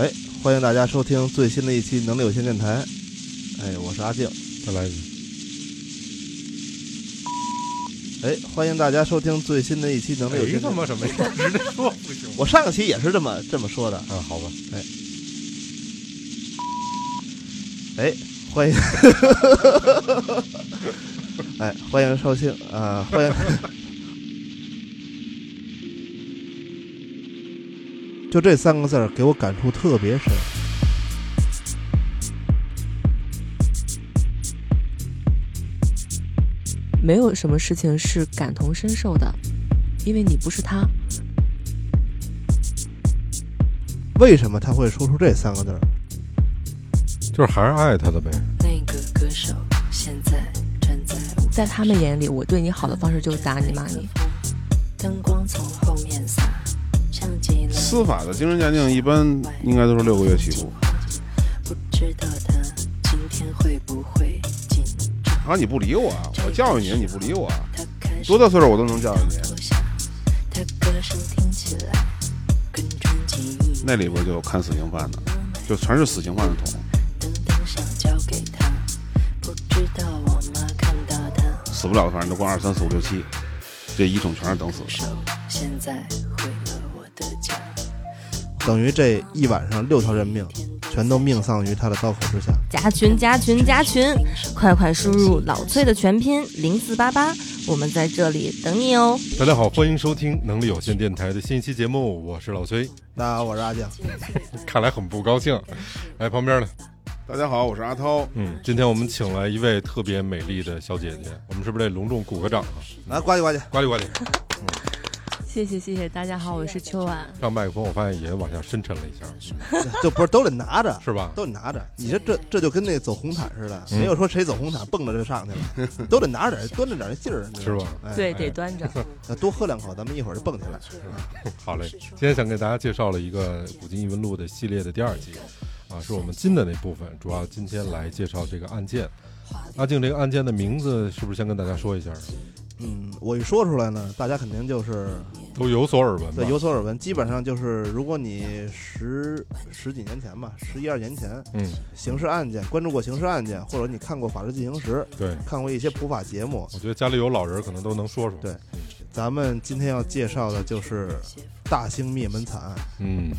哎，欢迎大家收听最新的一期能力有限电台。哎，我是阿静。再来一次。哎，欢迎大家收听最新的一期能力有限电台。妈什么呀？直接说不行？我上个期也是这么这么说的。啊，好吧，哎，哎欢迎，哎，欢迎收听啊、欢迎。就这三个字儿给我感触特别深。没有什么事情是感同身受的，因为你不是他。为什么他会说出这三个字儿？就是还是爱他的呗。那个歌手现在站在在他们眼里，我对你好的方式就是打你骂你。灯光从后面司法的精神鉴定一般应该都是六个月起步。不知道他今天会不会紧张？啊，你不理我啊，我教育你，你不理我多大岁数我都能教育你。他歌声听起来。那里边就有看死刑犯的，就全是死刑犯的桶。死不了的反正都光二三四五六七，这一桶全是等死的。等于这一晚上六条人命全都命丧于他的刀口之下。加群加群加群，快快输入老崔的全拼零四八八，我们在这里等你哦。大家好，欢迎收听能力有限电台的新一期节目，我是老崔。大家好，我是阿酱。看来很不高兴。来，旁边呢？大家好，我是阿涛。嗯，今天我们请来一位特别美丽的小姐姐，我们是不是得隆重鼓个掌啊？来，呱唧呱唧。呱唧呱唧。谢谢谢谢，大家好，我是秋婉。上麦克风，我发现也往下深沉了一下，就不是都得拿着，是吧？都得拿着。你这这这就跟那走红毯似的，嗯没有说谁走红毯蹦着就上去了，都得拿着点，端着点劲儿，是吧？哎，对，哎得端着。那多喝两口，咱们一会儿就蹦起来。好嘞，今天想给大家介绍了一个《古今异闻录》的系列的第二集，啊，是我们金的那部分，主要今天来介绍这个案件。阿静，这个案件的名字是不是先跟大家说一下？嗯，我一说出来呢，大家肯定就是都有所耳闻对？有所耳闻。基本上就是，如果你十十几年前吧，十一二年前，嗯，刑事案件关注过刑事案件，或者你看过《法制进行时》，对，看过一些普法节目，我觉得家里有老人可能都能说说。对咱们今天要介绍的就是大兴灭门惨案。嗯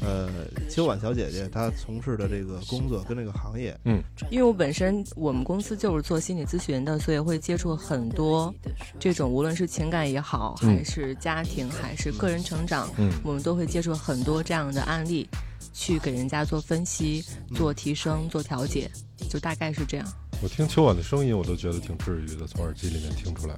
呃，秋婉小姐姐她从事的这个工作跟这个行业，嗯因为我本身我们公司就是做心理咨询的，所以会接触很多这种无论是情感也好，嗯还是家庭，还是个人成长，嗯我们都会接触很多这样的案例，去给人家做分析、做提升、做调解，就大概是这样。我听秋婉的声音，我都觉得挺治愈的，从耳机里面听出来。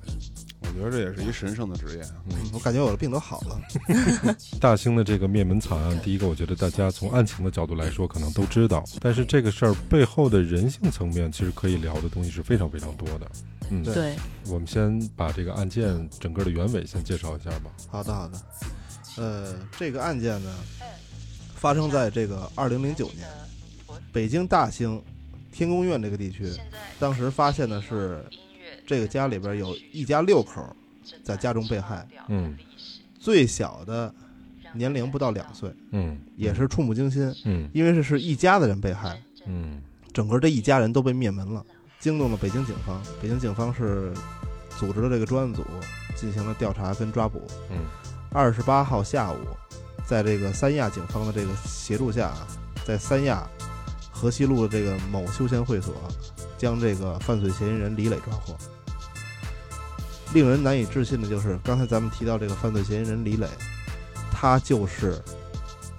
我觉得这也是一神圣的职业。嗯我感觉我的病都好了。大兴的这个灭门惨案，第一个，我觉得大家从案情的角度来说，可能都知道，但是这个事儿背后的人性层面，其实可以聊的东西是非常非常多的。嗯，对对，我们先把这个案件整个的原委先介绍一下吧。好的，好的。呃，这个案件呢，发生在这个二零零九年，北京大兴天宫院这个地区，当时发现的是这个家里边有一家六口在家中被害，嗯最小的年龄不到两岁，嗯也是触目惊心，嗯因为这是一家的人被害，嗯整个这一家人都被灭门了，惊动了北京警方。北京警方是组织了这个专案组进行了调查跟抓捕。嗯二十八号下午，在这个三亚警方的这个协助下啊，在三亚河西路的这个某休闲会所，将这个犯罪嫌疑人李磊抓获。令人难以置信的就是，刚才咱们提到这个犯罪嫌疑人李磊，他就是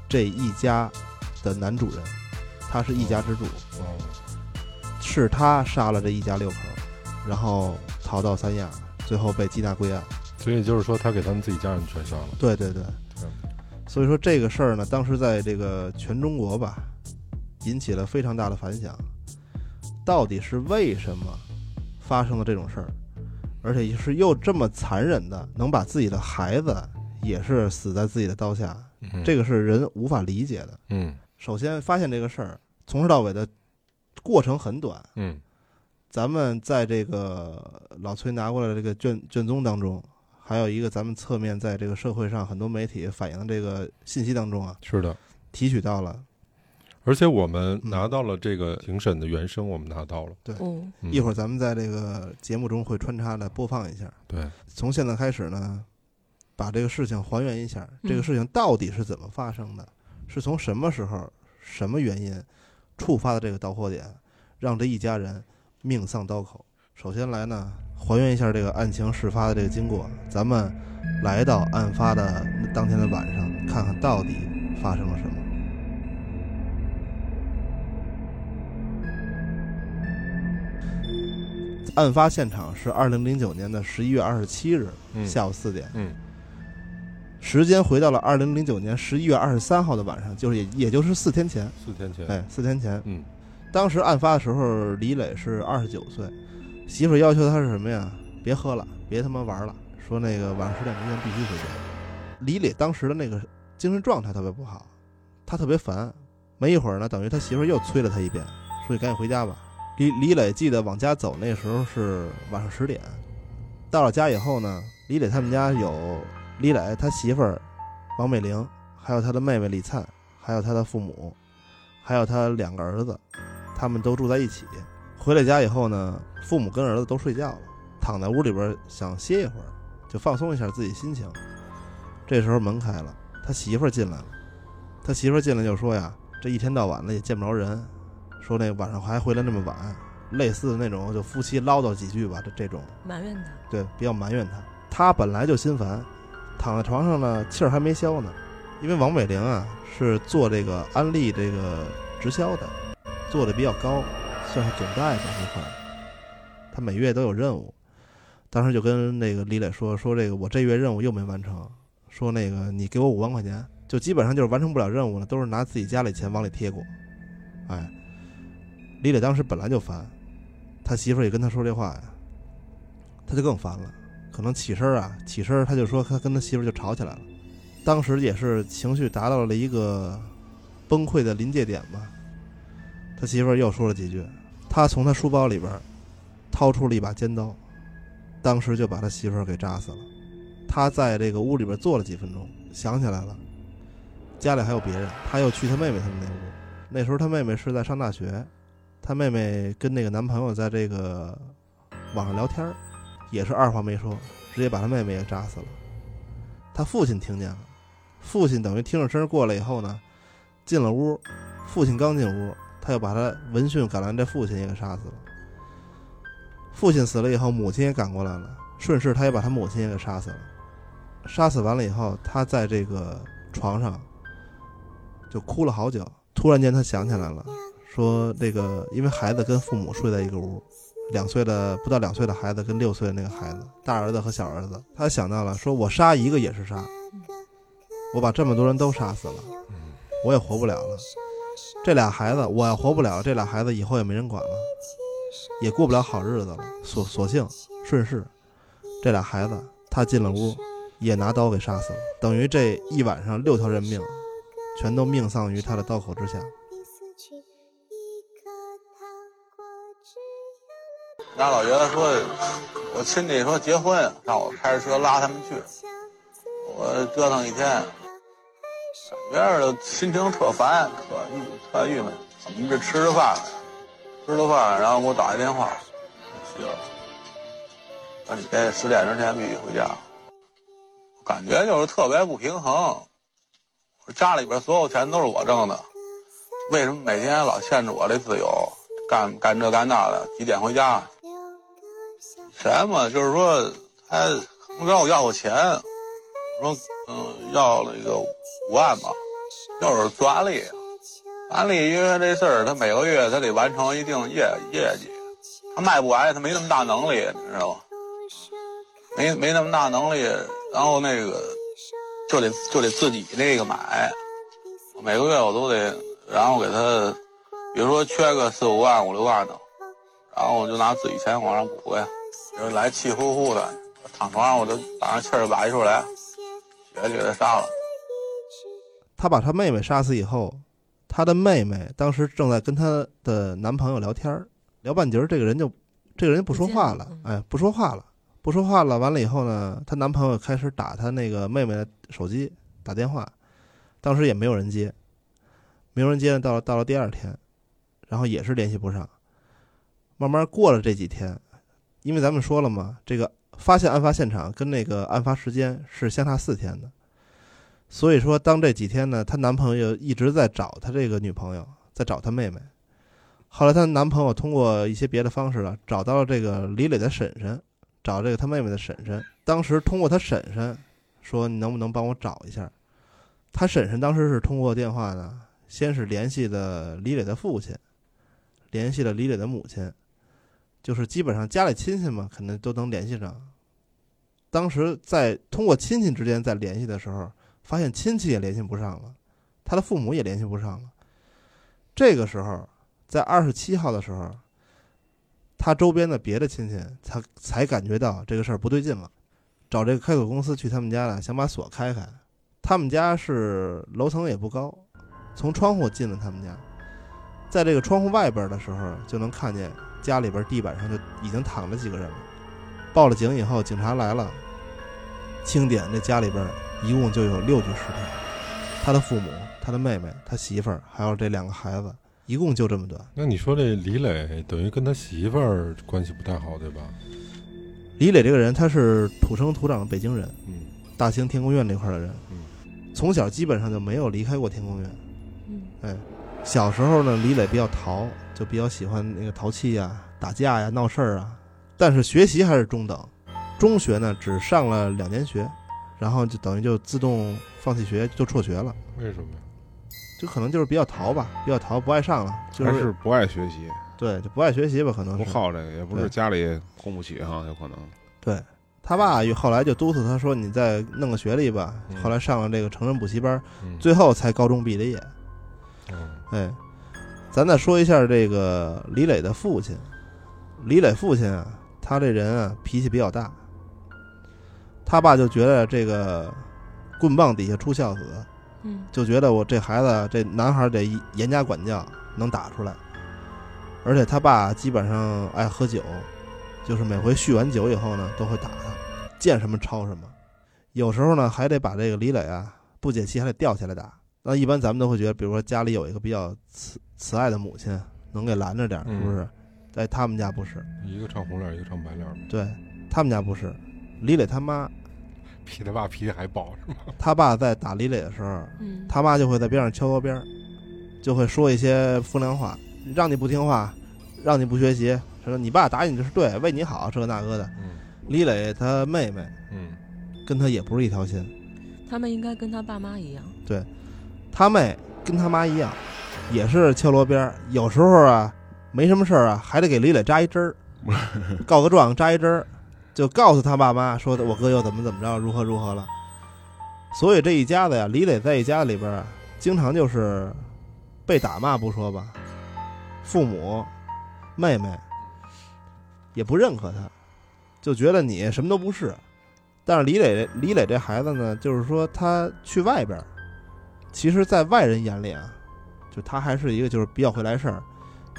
这一家的男主人，他是一家之主，哦是他杀了这一家六口，然后逃到三亚，最后被缉拿归案。所以就是说，他给他们自己家人全杀了。对对对，所以说这个事儿呢，当时在这个全中国吧，引起了非常大的反响。到底是为什么发生了这种事儿，而且是又这么残忍的，能把自己的孩子也是死在自己的刀下，嗯这个是人无法理解的。嗯首先发现这个事儿，从头到尾的过程很短。嗯咱们在这个老崔拿过来的这个卷卷宗当中，还有一个咱们侧面在这个社会上很多媒体反映的这个信息当中啊，是的，提取到了而且我们拿到了这个庭审的原声，我们拿到了。对嗯一会儿咱们在这个节目中会穿插的播放一下。对，从现在开始呢，把这个事情还原一下，嗯这个事情到底是怎么发生的？是从什么时候、什么原因触发的这个导火点，让这一家人命丧刀口？首先来呢，还原一下这个案情事发的这个经过。咱们来到案发的当天的晚上，看看到底发生了什么。案发现场是二零零九年的十一月二十七日嗯下午四点，嗯时间回到了二零零九年十一月二十三号的晚上，就是也也就是四天前，四天前，哎，四天前。嗯当时案发的时候，李磊是二十九岁，媳妇要求他是什么呀？别喝了，别他妈玩了，说那个晚上十点之前必须回家。李磊当时的那个精神状态特别不好，他特别烦。没一会儿呢，等于他媳妇又催了他一遍，说你赶紧回家吧。李李磊记得往家走那时候是晚上十点，到了家以后呢，李磊他们家有李磊他媳妇儿王美玲，还有他的妹妹李灿，还有他的父母，还有他两个儿子，他们都住在一起。回了家以后呢，父母跟儿子都睡觉了，躺在屋里边想歇一会儿，就放松一下自己心情。这时候门开了，他媳妇儿进来了。他媳妇儿进来就说呀：“这一天到晚的也见不着人，说那晚上还回来那么晚，类似的那种就夫妻唠叨几句吧，这这种。”埋怨他，对，比较埋怨他。他本来就心烦，躺在床上呢，气儿还没消呢。因为王美玲啊是做这个安利这个直销的，做的比较高，算是总代吧这块儿。他每月都有任务，当时就跟那个李磊说说这个我这月任务又没完成，说那个你给我五万块钱，就基本上就是完成不了任务了，都是拿自己家里钱往里贴过。哎，李磊当时本来就烦，他媳妇也跟他说这话呀，他就更烦了。可能起身啊，起身他就说他跟他媳妇就吵起来了。当时也是情绪达到了一个崩溃的临界点吧。他媳妇又说了几句，他从他书包里边掏出了一把尖刀，当时就把他媳妇给扎死了。他在这个屋里边坐了几分钟，想起来了，家里还有别人，他又去他妹妹他们那屋。那时候他妹妹是在上大学，他妹妹跟那个男朋友在这个网上聊天儿也是二话没说，直接把他妹妹也扎死了。他父亲听见了，父亲等于听着声过来以后呢，进了屋，父亲刚进屋，他又把他闻讯赶来这父亲也给杀死了。父亲死了以后，母亲也赶过来了，顺势他也把他母亲也给杀死了。杀死完了以后，他在这个床上就哭了好久。突然间，他想起来了，说这个因为孩子跟父母睡在一个屋，两岁的不到两岁的孩子跟六岁的那个孩子，大儿子和小儿子，他想到了，说我杀一个也是杀，我把这么多人都杀死了，我也活不了了。这俩孩子我要活不了，这俩孩子以后也没人管了，也过不了好日子了。索索性顺势，这俩孩子他进了屋，也拿刀给杀死了，等于这一晚上六条人命，全都命丧于他的刀口之下。那老爷子说，我亲戚说结婚，让我开着车拉他们去。我折腾一天，感觉着心情特烦，特郁特郁闷。我们这吃着饭，吃了饭，然后给我打一电话，媳妇儿，说你这十点之前必须回家。感觉就是特别不平衡。家里边所有钱都是我挣的，为什么每天老限制我这自由？干干这干那的，几点回家？钱嘛，就是说他让我要我钱，说嗯要那个五万吧，就是做安利，安利因为这事儿，他每个月他得完成一定业业绩，他卖不完，他没那么大能力，你知道吗？没没那么大能力，然后那个就得就得自己那个买，每个月我都得，然后给他，比如说缺个四五万五六万的，然后我就拿自己钱往上补呀。就是来气呼呼的，躺床上我都把那气儿拔出来，血就给他杀了。他把他妹妹杀死以后，他的妹妹当时正在跟她的男朋友聊天儿聊半截儿，这个人就这个人不说话了哎，不说话了，不说话了。完了以后呢，她男朋友开始打她那个妹妹的手机打电话，当时也没有人接，没有人接。到了到了第二天，然后也是联系不上。慢慢过了这几天，因为咱们说了嘛，这个发现案发现场跟那个案发时间是相差四天的，所以说当这几天呢，她男朋友一直在找她这个女朋友，在找她妹妹。后来她男朋友通过一些别的方式了，找到了这个李磊的婶婶，找这个她妹妹的婶婶。当时通过她婶婶说：“你能不能帮我找一下？”她婶婶当时是通过电话呢，先是联系的李磊的父亲，联系了李磊的母亲。就是基本上家里亲戚嘛，可能都能联系上。当时在通过亲戚之间在联系的时候，发现亲戚也联系不上了，他的父母也联系不上了。这个时候，在二十七号的时候，他周边的别的亲戚才才感觉到这个事儿不对劲了，找这个开锁公司去他们家了，想把锁开开。他们家是楼层也不高，从窗户进了他们家，在这个窗户外边的时候就能看见。家里边地板上就已经躺着几个人了。报了警以后，警察来了，清点这家里边一共就有六具尸体，他的父母、他的妹妹、他媳妇儿，还有这两个孩子，一共就这么多。那你说这李磊等于跟他媳妇儿关系不太好，对吧？李磊这个人，他是土生土长的北京人，嗯，大兴天宫院那块的人，嗯，从小基本上就没有离开过天宫院，嗯，哎，小时候呢，李磊比较淘。就比较喜欢那个淘气呀、打架呀、闹事儿啊，但是学习还是中等。中学呢只上了两年学，然后就等于就自动放弃学，就辍学了。为什么呀？就可能就是比较淘吧，比较淘，不爱上了，就还是不爱学习。对，就不爱学习吧，可能不好这个，也不是家里供不起哈，有可能。对他爸后来就督促他说：“你再弄个学历吧。”后来上了这个成人补习班，最后才高中毕的业。嗯，哎。咱再说一下这个李磊的父亲，李磊父亲啊，他这人啊脾气比较大。他爸就觉得这个棍棒底下出孝子，嗯，就觉得我这孩子这男孩得严加管教，能打出来。而且他爸基本上爱喝酒，就是每回酗完酒以后呢，都会打他，见什么抄什么。有时候呢，还得把这个李磊啊不解气，还得吊起来打。那一般咱们都会觉得，比如说家里有一个比较慈慈爱的母亲，能给拦着点，是不是？在他们家不是，一个唱红脸，一个唱白脸。对他们家不是，李磊他妈 比他爸脾气还暴，是吗？他爸在打李磊的时候，他妈就会在边上敲锣边，就会说一些风凉话，让你不听话，让你不学习，说你爸打你就是对，为你好，这个那个的。李磊他妹妹，嗯，跟他也不是一条心，他们应该跟他爸妈一样，对。他妹跟他妈一样，也是敲锣边有时候啊，没什么事儿啊，还得给李磊扎一针儿，告个状扎一针儿，就告诉他爸妈说的我哥又怎么怎么着，如何如何了。所以这一家子呀，李磊在一家子里边啊，经常就是被打骂不说吧，父母、妹妹也不认可他，就觉得你什么都不是。但是李磊李磊这孩子呢，就是说他去外边。其实，在外人眼里啊，就他还是一个就是比较会来事儿，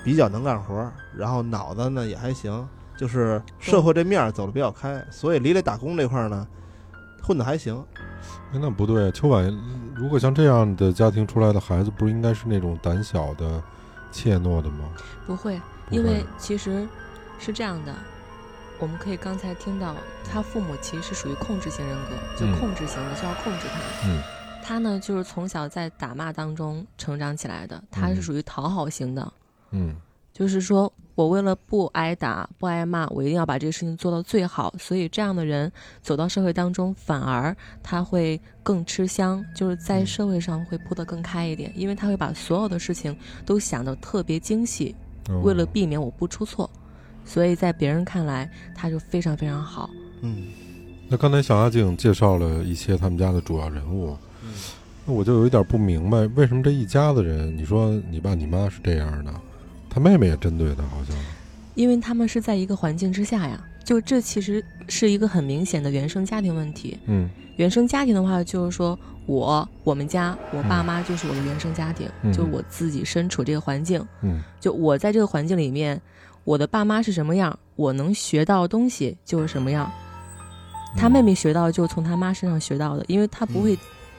比较能干活，然后脑子呢也还行，就是社会这面走的比较开，所以李磊打工这块呢，混的还行。哎，那不对，秋婉，如果像这样的家庭出来的孩子，不是应该是那种胆小的、怯懦的吗？不会，因为其实是这样的，我们可以刚才听到他父母其实是属于控制型人格，就控制型的，就要控制他。嗯。他呢，就是从小在打骂当中成长起来的。他是属于讨好型的，嗯，就是说我为了不挨打、不挨骂，我一定要把这个事情做到最好。所以这样的人走到社会当中，反而他会更吃香，就是在社会上会铺得更开一点，因为他会把所有的事情都想得特别精细，为了避免我不出错，所以在别人看来他就非常非常好。嗯，那刚才小阿静介绍了一些他们家的主要人物。那我就有一点不明白，为什么这一家子人，你说你爸你妈是这样的，他妹妹也针对他，好像，因为他们是在一个环境之下呀，就这其实是一个很明显的原生家庭问题。嗯，原生家庭的话，就是说我我们家我爸妈就是我的原生家庭，就我自己身处这个环境，嗯，就我在这个环境里面，我的爸妈是什么样，我能学到的东西就是什么样，他妹妹学到就从他妈身上学到的，因为他不会。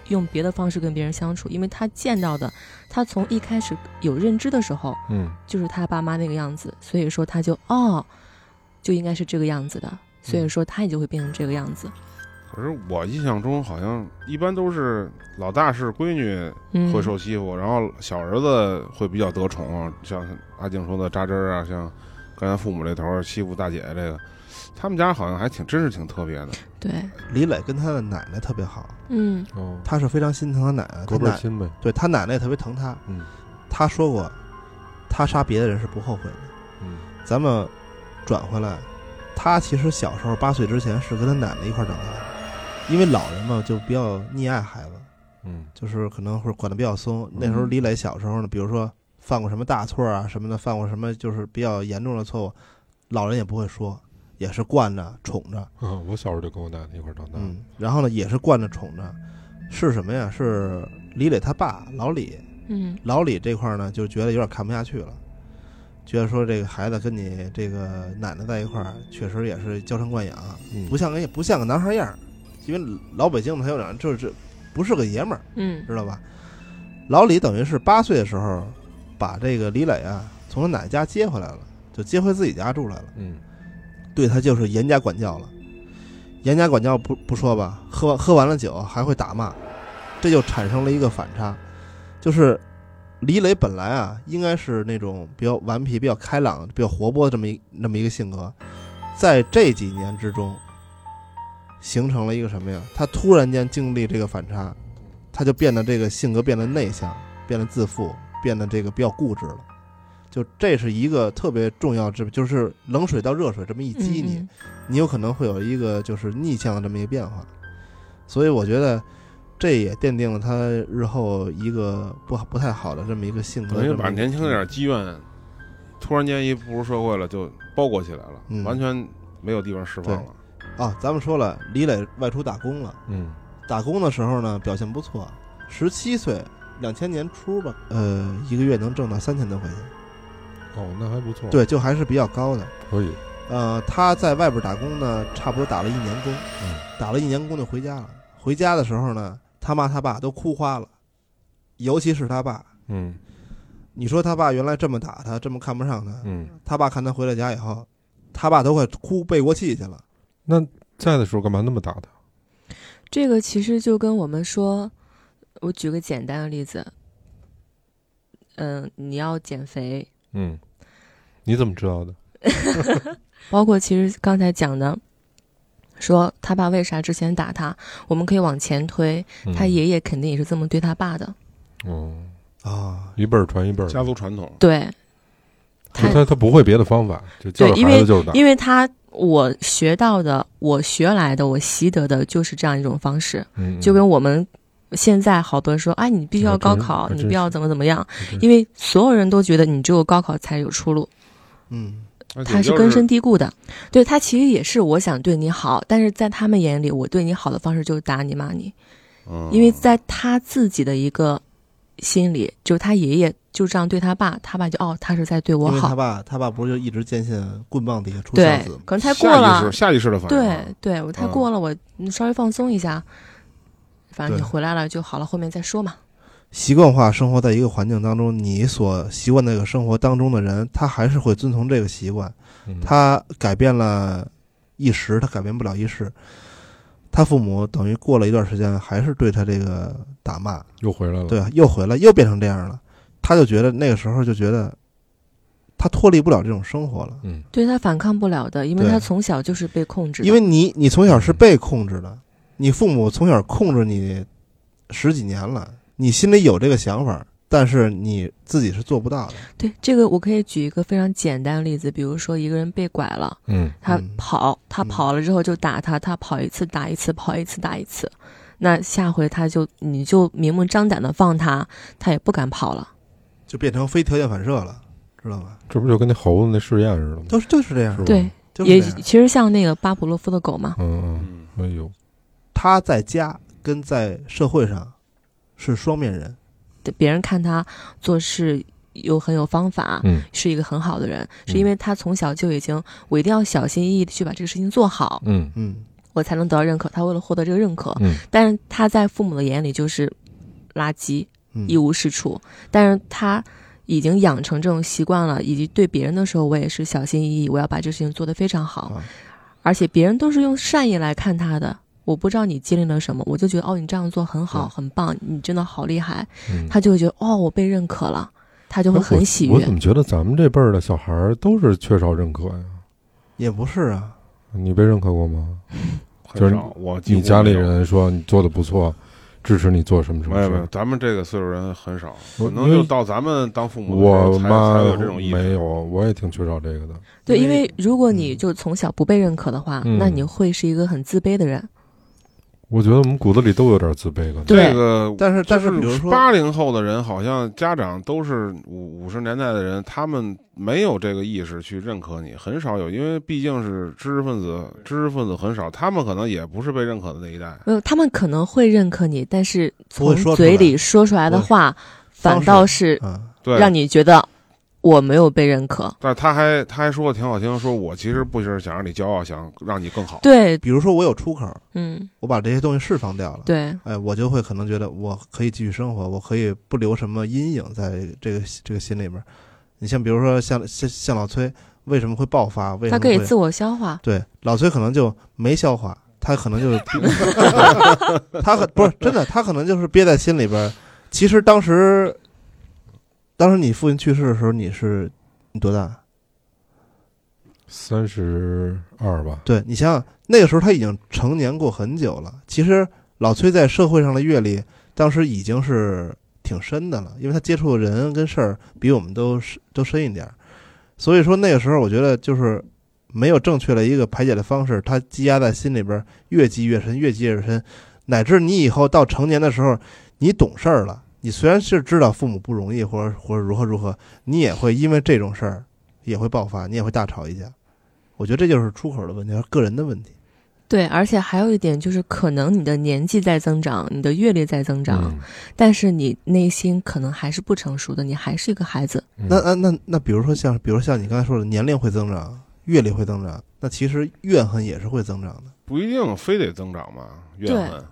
用别的方式跟别人相处，因为他见到的，他从一开始有认知的时候，嗯就是他爸妈那个样子，所以说他就哦，就应该是这个样子的，所以说他也就会变成这个样子。可是我印象中好像一般都是老大是闺女嗯，会受欺负，然后小儿子会比较得宠啊，像阿静说的扎针儿啊，像刚才父母这头儿欺负大姐这个，他们家好像还挺真是挺特别的。对，李磊跟他的奶奶特别好，嗯。哦，他是非常心疼他奶奶，他奶隔辈儿亲呗，对他奶奶也特别疼他。嗯。他说过，他杀别的人是不后悔的。嗯。咱们转回来，他其实小时候八岁之前是跟他奶奶一块儿长大的，因为老人嘛就比较溺爱孩子，嗯。就是可能会管的比较松。那时候李磊小时候呢，比如说犯过什么大错啊什么的，犯过什么就是比较严重的错误，老人也不会说，也是惯着宠着，啊，我小时候就跟我奶奶一块儿长大，嗯，然后呢也是惯着宠着，是什么呀？是李磊他爸老李，嗯。老李这块呢，就觉得有点看不下去了，觉得说这个孩子跟你这个奶奶在一块儿，确实也是娇生惯养，嗯。不像个不像个男孩样儿，因为老北京的他有点就是这不是个爷们儿，嗯。知道吧？老李等于是八岁的时候，把这个李磊啊从他奶奶家接回来了，就接回自己家住来了，嗯对他就是严加管教了。严加管教不不说吧，喝喝完了酒还会打骂，这就产生了一个反差，就是李磊本来啊应该是那种比较顽皮、比较开朗、比较活泼这么一那么一个性格，在这几年之中，形成了一个什么呀？他突然间经历这个反差，他就变得这个性格变得内向，变得自负，变得这个比较固执了。就这是一个特别重要，这就是冷水到热水这么一激你，嗯你有可能会有一个就是逆向的这么一个变化，所以我觉得这也奠定了他日后一个不不太好的这么一个性格等于这么一个。把年轻那点积怨，突然间一步入社会了，就包裹起来了，嗯完全没有地方释放了。啊，咱们说了，李磊外出打工了，嗯打工的时候呢表现不错，十七岁，两千年初吧，呃，一个月能挣到三千多块钱，哦，那还不错，，对，就还是比较高的。可以，呃，他在外边打工呢，差不多打了一年工，嗯打了一年工就回家了。回家的时候呢，他妈他爸都哭花了，尤其是他爸。嗯你说他爸原来这么打他，这么看不上他，嗯，他爸看他回了家以后，他爸都快哭背过气去了。那在的时候干嘛那么打他？这个其实就跟我们说，我举个简单的例子，嗯，你要减肥，嗯，你怎么知道的？包括其实刚才讲的，说他爸为啥之前打他，我们可以往前推，嗯。他爷爷肯定也是这么对他爸的，哦，啊，一辈儿传一辈儿，家族传统，对，他他他不会别的方法，就教着对因为孩子就是打，因为他我学到的，我学来的，我习得的就是这样一种方式，嗯。就跟我们现在好多人说，哎，你必须要高考，你必须要怎么怎么样，嗯因为所有人都觉得你只有高考才有出路，嗯，他是根深蒂固的。对他其实也是我想对你好，但是在他们眼里，我对你好的方式就是打你骂你，嗯因为在他自己的一个心里，就是他爷爷就这样对他爸，他爸就哦，他是在对我好，他爸他爸不是就一直坚信棍棒底下出孝对子。吗？，可能太过了，下意识的反应对啊，对，我太嗯。过了，我稍微放松一下，反正你回来了就好了，后面再说嘛。习惯化生活在一个环境当中，你所习惯那个生活当中的人，他还是会遵从这个习惯。嗯他改变了一时，他改变不了一世。他父母等于过了一段时间，还是对他这个打骂，又回来了，对，又回来，又变成这样了。他就觉得那个时候就觉得，他脱离不了这种生活了，嗯对他反抗不了的，因为他从小就是被控制的。因为你你从小是被控制的，你父母从小控制你十几年了，你心里有这个想法，但是你自己是做不到的。对这个，我可以举一个非常简单的例子，比如说一个人被拐了，嗯他嗯跑，他嗯跑了之后就打他，他跑一次打一次，跑一次打一次，那下回他就你就明目张胆的放他，他也不敢跑了。就变成非条件反射了，知道吧？这不就跟那猴子那试验似的吗？都是就是这样是吧，对，也其实像那个巴甫洛夫的狗嘛，嗯嗯，嗯，哎呦，他在家跟在社会上是双面人。对别人看他做事又很有方法，嗯是一个很好的人，嗯是因为他从小就已经我一定要小心翼翼的去把这个事情做好。嗯嗯，我才能得到认可，他为了获得这个认可，嗯但是他在父母的眼里就是垃圾，嗯一无是处。但是他已经养成这种习惯了，以及对别人的时候，我也是小心翼翼，我要把这事情做得非常好，啊而且别人都是用善意来看他的。我不知道你经历了什么，我就觉得哦，你这样做很好，很棒，你真的好厉害。嗯，他就会觉得哦，我被认可了，他就会很喜悦我怎。么觉得咱们这辈儿的小孩儿都是缺少认可呀？也不是啊，你被认可过吗？就是很少。我你家里人说你做的不错，支持你做什么什么没有没有，咱们这个岁数人很少，我可能就到咱们当父母我妈才有这种意识。没有，我也挺缺少这个的。对，因为如果你嗯就从小不被认可的话，嗯那你会是一个很自卑的人。我觉得我们骨子里都有点自卑可能。对。这个，但是但是比如说八零后的人，好像家长都是五五十年代的人，他们没有这个意识去认可你，很少有，因为毕竟是知识分子，知识分子很少，他们可能也不是被认可的那一代。没有，他们可能会认可你，但是从嘴里说出来的话，反倒是让你觉得我没有被认可。但他还他还说的挺好听，说我其实不是想让你骄傲，想让你更好。对，比如说我有出口，嗯，我把这些东西释放掉了，对，哎，我就会可能觉得我可以继续生活，我可以不留什么阴影在这个这个心里边。你像比如说像像像老崔为什么会爆发？为什么会他可以自我消化。对老崔可能就没消化，他可能就是 他可不是真的，他可能就是憋在心里边。其实当时，当时你父亲去世的时候，你是你多大？三十二吧，对你想想，那个时候他已经成年过很久了。其实老崔在社会上的阅历，当时已经是挺深的了，因为他接触的人跟事儿比我们都深都深一点儿。所以说那个时候，我觉得就是没有正确的一个排解的方式，他积压在心里边儿，越积越深，越积越深，乃至你以后到成年的时候，你懂事儿了，你虽然是知道父母不容易，或者或者如何如何，你也会因为这种事儿也会爆发，你也会大吵一架。我觉得这就是出口的问题，是个人的问题。对，而且还有一点就是，可能你的年纪在增长，你的阅历在增长，嗯但是你内心可能还是不成熟的，你还是一个孩子。嗯那那那那，比如说像，比如像你刚才说的，年龄会增长，阅历会增长，那其实怨恨也是会增长的。不一定非得增长嘛，怨恨。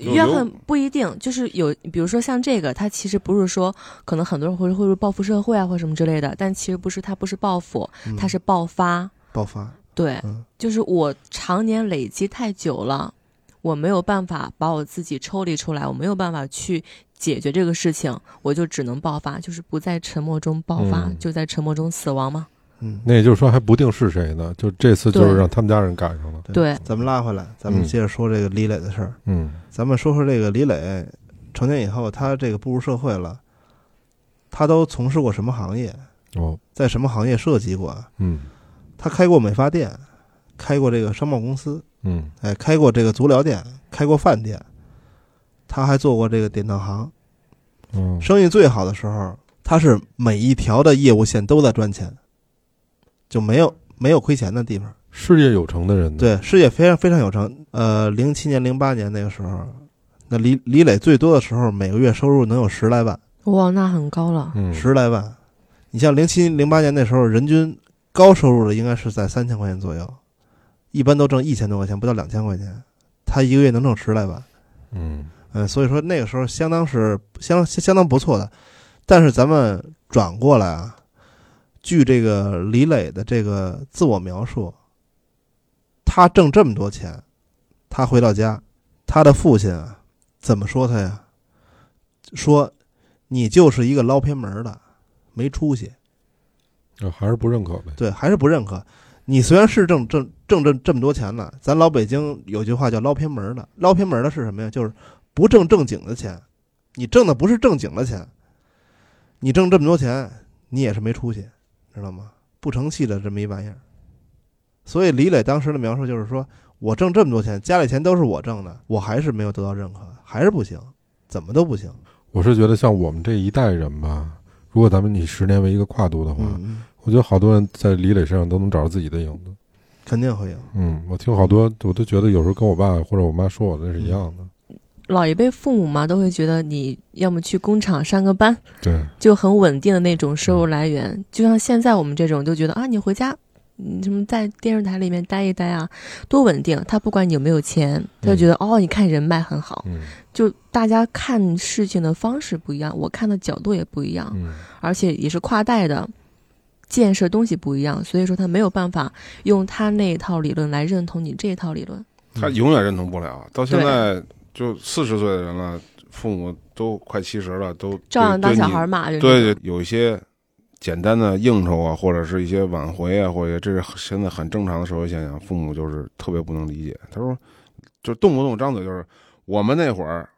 怨恨不一定就是有，比如说像这个，他其实不是说，可能很多人会会报复社会啊或什么之类的，但其实不是，他不是报复，嗯、他是爆发。爆发。对，嗯就是我常年累积太久了，我没有办法把我自己抽离出来，我没有办法去解决这个事情，我就只能爆发，就是不在沉默中爆发，嗯就在沉默中死亡嘛。嗯，那也就是说还不定是谁呢，就这次就是让他们家人赶上了。对咱们拉回来，咱们嗯接着说这个李磊的事儿。嗯咱们说说这个李磊，成年以后他这个步入社会了，他都从事过什么行业？哦在什么行业涉及过？嗯他开过美发店，开过这个商贸公司，嗯哎，开过这个足疗店，开过饭店，他还做过这个典当行。嗯生意最好的时候，他是每一条的业务线都在赚钱，就没有没有亏钱的地方。事业有成的人呢？对，事业非常非常有成。呃，零七年、零八年那个时候，那李李磊最多的时候，每个月收入能有十来万，哇，那很高了。嗯十来万。你像零七、零八年那时候，人均高收入的应该是在三千块钱左右，一般都挣一千多块钱，不到两千块钱，他一个月能挣十来万。嗯嗯，所以说那个时候相当是相相相当不错的，但是咱们转过来啊，据这个李磊的这个自我描述，他挣这么多钱，他回到家，他的父亲啊怎么说他呀？说你就是一个捞偏门的，没出息，呃还是不认可呗。对，还是不认可。你虽然是挣挣挣挣这么多钱了，咱老北京有句话叫捞偏门的，捞偏门的是什么呀？就是不挣正经的钱，你挣的不是正经的钱，你挣这么多钱，你也是没出息，知道吗？不成器的这么一玩意儿。所以李磊当时的描述就是说，我挣这么多钱，家里钱都是我挣的，我还是没有得到认可，还是不行，怎么都不行。我是觉得像我们这一代人吧，如果咱们以十年为一个跨度的话，嗯，我觉得好多人在李磊身上都能找到自己的影子。肯定会有。嗯，我听好多，我都觉得有时候跟我爸或者我妈说我的是一样的。老一辈父母嘛，都会觉得你要么去工厂上个班，对，就很稳定的那种收入来源。就像现在我们这种，就觉得啊，你回家，你什么在电视台里面待一待啊，多稳定。他不管你有没有钱，他就觉得、哦，你看人脉很好。嗯就大家看事情的方式不一样，我看的角度也不一样，嗯而且也是跨代的。建设东西不一样，所以说他没有办法用他那一套理论来认同你这一套理论。他永远认同不了。到现在就四十岁的人了，父母都快七十了，都照样当小孩骂，就是对，有一些简单的应酬啊，或者是一些挽回啊，或者这是现在很正常的社会现象，父母就是特别不能理解。他说，就动不动张嘴就是我们那会儿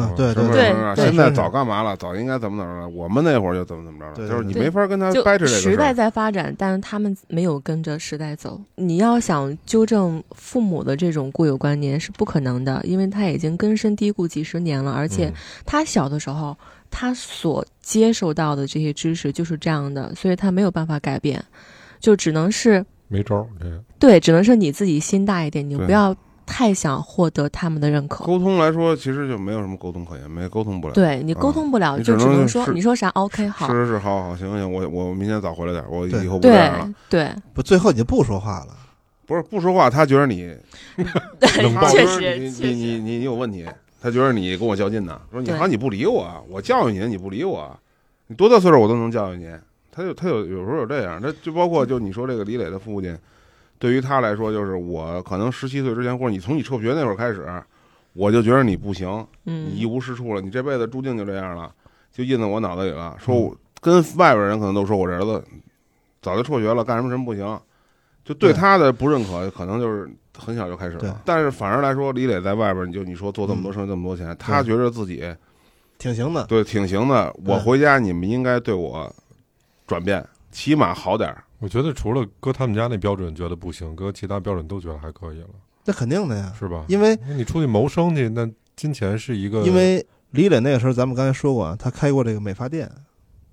啊，对？对对现在早干嘛了？早应该怎么怎么了？我们那会儿就怎么怎么着了？就是你没法跟他掰扯这个时代。在发展，但是他们没有跟着时代走。你要想纠正父母的这种固有观念是不可能的，因为他已经根深蒂固几十年了，而嗯且他小的时候他所接受到的这些知识就是这样的，所以他没有办法改变，就只能是没招儿，这个对，只能是你自己心大一点，你对不要太想获得他们的认可。沟通来说，其实就没有什么沟通可言，没沟通不了。对你沟通不了，你就只能说你说啥 OK 好，是是是，好好行行，我我明天早回来点，我以后不这样对了。对不，最后你就不说话了。不是不说话，他觉得你冷暴确他觉得实你你你，你你有问题，他觉得你跟我较劲呢，说你好像你不理我，我教育你，你不理我，你多大岁数我都能教育你。他就他有有时候有这样，他就包括就你说这个李磊的父亲，对于他来说，就是我可能十七岁之前，或者你从你辍学那会儿开始，我就觉得你不行，你一嗯，无是处了，你这辈子注定就这样了，就印在我脑子里了。说我跟外边人可能都说我这儿子早就辍学了，干什么什么不行，就对对他的不认可，可能就是很小就开始了。但是反而来说，李磊在外边，你就你说做这么多生意这么多钱，他觉得自己挺行的，对挺行的。我回家你们应该对我转变，起码好点儿。我觉得除了搁他们家那标准觉得不行，搁其他标准都觉得还可以了，那肯定的呀，是吧？因为你出去谋生去，那金钱是一个，因为李磊那个时候，咱们刚才说过啊，他开过这个美发店，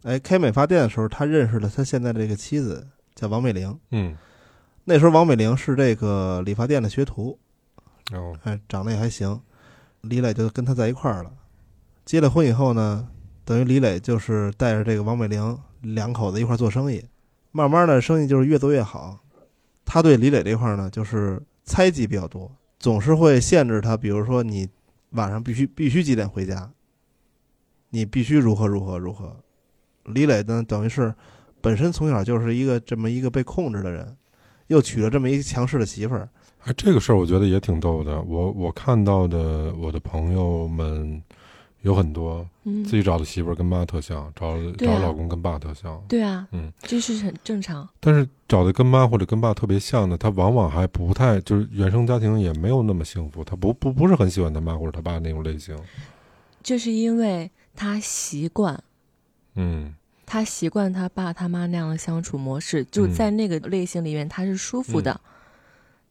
哎，开美发店的时候，他认识了他现在这个妻子，叫王美玲。嗯，那时候王美玲是这个理发店的学徒，然后哎，长得也还行。李磊就跟他在一块儿了。结了婚以后呢，等于李磊就是带着这个王美玲两口子一块儿做生意，慢慢的生意就是越做越好。他对李磊这块呢，就是猜忌比较多，总是会限制他，比如说你晚上必须必须几点回家，你必须如何如何如何。李磊呢，等于是本身从小就是一个这么一个被控制的人，又娶了这么一个强势的媳妇儿，哎，这个事儿我觉得也挺逗的。我我看到的我的朋友们有很多嗯。自，己找的媳妇儿跟妈特像，找啊。找老公跟爸特像，对啊，嗯，这是很正常。但是找的跟妈或者跟爸特别像的，他往往还不太就是原生家庭也没有那么幸福，他不不不是很喜欢他妈或者他爸那种类型，就是因为他习惯，嗯。他习惯他爸他妈那样的相处模式，就嗯。在那个类型里面他是舒服的。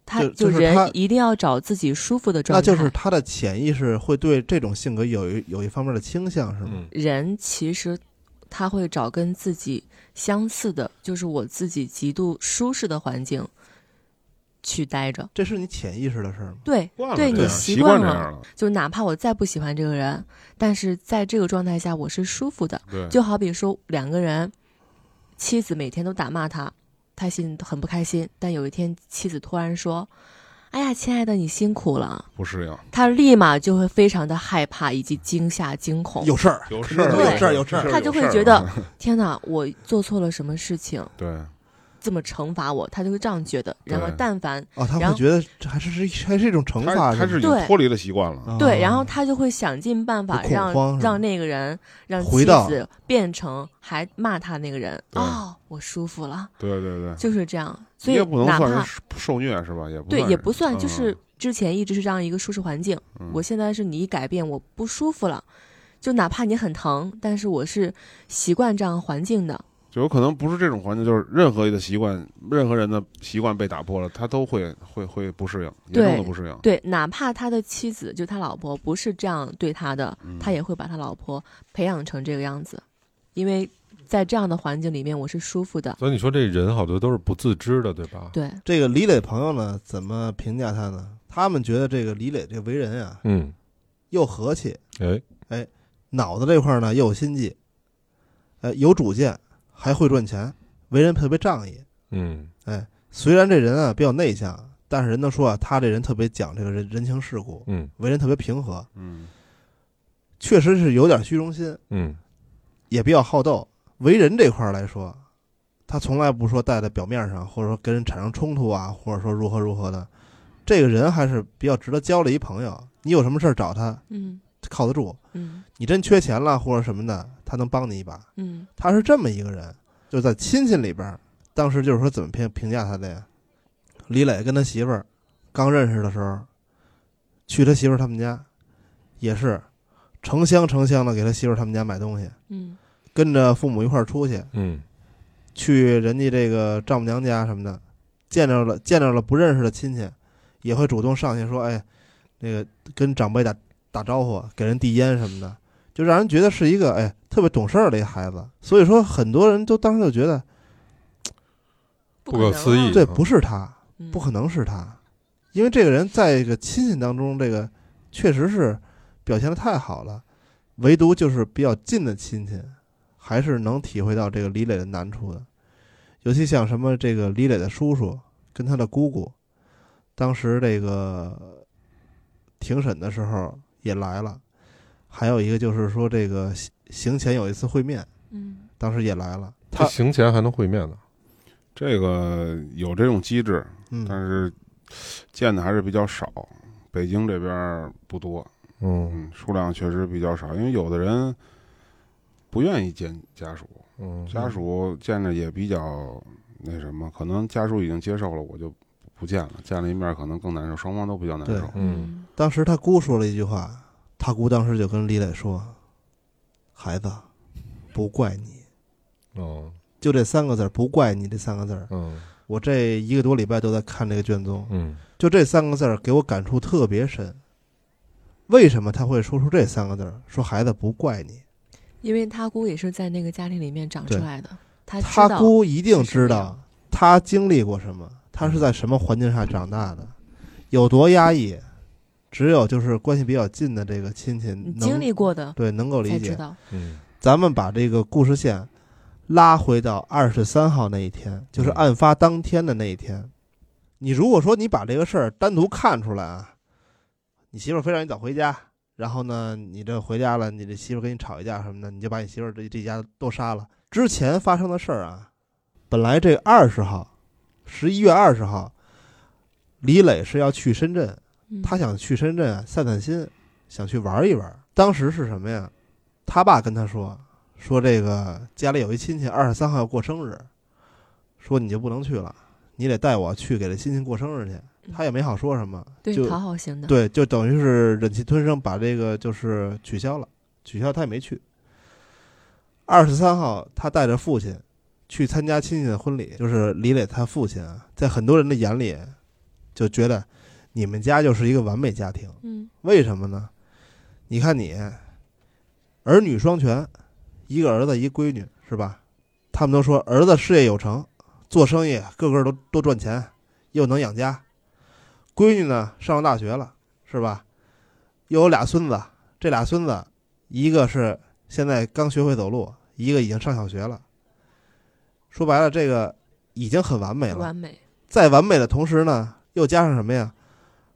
就就是他人一定要找自己舒服的状态那。就是他的潜意识会对这种性格有一有一方面的倾向，是吗？嗯人其实他会找跟自己相似的，就是我自己极度舒适的环境去待着。这是你潜意识的事儿吗？对，对你习习惯了，就哪怕我再不喜欢这个人，但是在这个状态下我是舒服的。就好比说两个人，妻子每天都打骂他，他心很不开心。但有一天妻子突然说：“哎呀，亲爱的，你辛苦了。不适应，”他立马就会非常的害怕以及惊吓、惊恐。有事儿，有事儿有事儿有事儿他就会觉得天哪，我做错了什么事情，对，这么惩罚我，他就会这样觉得。然后但凡啊，他会觉得这还是是还是一种惩罚，他他是已经脱离了习惯了，啊对，然后他就会想尽办法让让那个人让妻子变成还骂他那个人。对哦，我舒服了，对对对，就是这样。所以也不能受虐是吧？也不对也不算，就嗯是之前一直是这样一个舒适环境。嗯我现在是你一改变，我不舒服了。就哪怕你很疼，但是我是习惯这样环境的。就有可能不是这种环境，就是任何的习惯，任何人的习惯被打破了，他都会会会不适应，严重的不适应。对，哪怕他的妻子就他老婆不是这样对他的，嗯他也会把他老婆培养成这个样子，因为在这样的环境里面，我是舒服的。所以你说这人好多都是不自知的，对吧？对，这个李磊朋友呢，怎么评价他呢？他们觉得这个李磊这为人啊，嗯，又和气，哎哎，脑子这块呢又有心计，呃，有主见，还会赚钱，为人特别仗义，嗯，哎虽然这人啊比较内向，但是人都说啊，他这人特别讲这个人人情世故，嗯为人特别平和，嗯确实是有点虚荣心，嗯也比较好斗。为人这块儿来说，他从来不说带在表面上，或者说跟人产生冲突啊，或者说如何如何的。这个人还是比较值得交的一朋友。你有什么事儿找他，嗯靠得住。嗯你真缺钱了或者什么的，他能帮你一把。嗯他是这么一个人，就在亲戚里边，当时就是说怎么评评价他的呀？李磊跟他媳妇儿刚认识的时候，去他媳妇儿他们家，也是成箱成箱的给他媳妇儿他们家买东西，嗯跟着父母一块儿出去，嗯去人家这个丈母娘家什么的，见着了见着了不认识的亲戚，也会主动上去说，哎，那个跟长辈打打招呼，给人递烟什么的，就让人觉得是一个哎特别懂事儿的一孩子。所以说，很多人都当时就觉得，不可思议对，嗯不是他，嗯不可能是他，因为这个人在这个亲戚当中，这个确实是表现的太好了，唯独就是比较近的亲戚，还是能体会到这个李磊的难处的。尤其像什么这个李磊的叔叔跟他的姑姑，当时这个庭审的时候也来了，还有一个就是说这个行行前有一次会面，嗯当时也来了。他行前还能会面呢？这个有这种机制，嗯但是见的还是比较少，北京这边不多，嗯嗯，数量确实比较少，因为有的人不愿意见家属，嗯家属见着也比较那什么，可能家属已经接受了，我就不见了，见了一面可能更难受，双方都比较难受。嗯。当时他姑说了一句话，他姑当时就跟李磊说：“孩子，不怪你。哦”就这三个字儿，不怪你这三个字儿，嗯。我这一个多礼拜都在看这个卷宗，嗯。就这三个字儿给我感触特别深。为什么他会说出这三个字儿？说孩子不怪你，因为他姑也是在那个家庭里面长出来的，他他姑一定知道他经历过什么，他是在什么环境下长大的，有多压抑，只有就是关系比较近的这个亲戚能经历过的对能够理解。嗯咱们把这个故事线拉回到二十三号那一天，就是嗯案发当天的那一天。你如果说你把这个事儿单独看出来啊，你媳妇儿非让你早回家，然后呢，你这回家了，你这媳妇儿跟你吵一架什么的，你就把你媳妇儿这这家都杀了。之前发生的事儿啊，本来这二十号，十一月二十号，李磊是要去深圳，嗯他想去深圳啊散散心，想去玩一玩。当时是什么呀？他爸跟他说，说这个家里有一亲戚二十三号要过生日，说你就不能去了，你得带我去给这亲戚过生日去。他也没好说什么，对就讨好型的，对，就等于是忍气吞声把这个就是取消了，取消他也没去。二十三号，他带着父亲去参加亲戚的婚礼，就是李磊他父亲啊，在很多人的眼里就觉得你们家就是一个完美家庭，嗯为什么呢？你看你儿女双全，一个儿子一个闺女，是吧？他们都说儿子事业有成，做生意个个都都赚钱，又能养家。闺女呢上了大学了，是吧？又有俩孙子，这俩孙子一个是现在刚学会走路，一个已经上小学了。说白了，这个已经很完美了。完美，在完美的同时呢，又加上什么呀？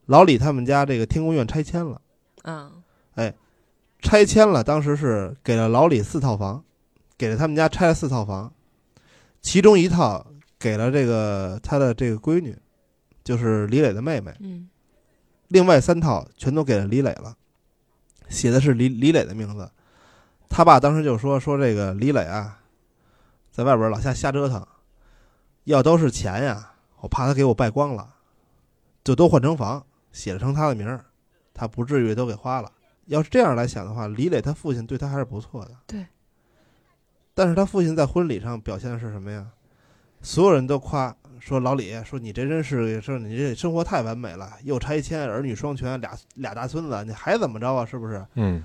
老李他们家这个天宫院拆迁了。嗯哎拆迁了，当时是给了老李四套房，给了他们家拆了四套房，其中一套给了这个他的这个闺女，就是李磊的妹妹，嗯另外三套全都给了李磊了，写的是李李磊的名字。他爸当时就说说这个李磊啊，在外边老瞎瞎折腾，要都是钱呀，我怕他给我败光了，就都换成房，写了成他的名儿，他不至于都给花了。要是这样来想的话，李磊他父亲对他还是不错的。对。但是他父亲在婚礼上表现的是什么呀？所有人都夸说老李，说你这真是说你这生活太完美了，又拆迁，儿女双全，俩俩大孙子，你还怎么着啊？是不是？嗯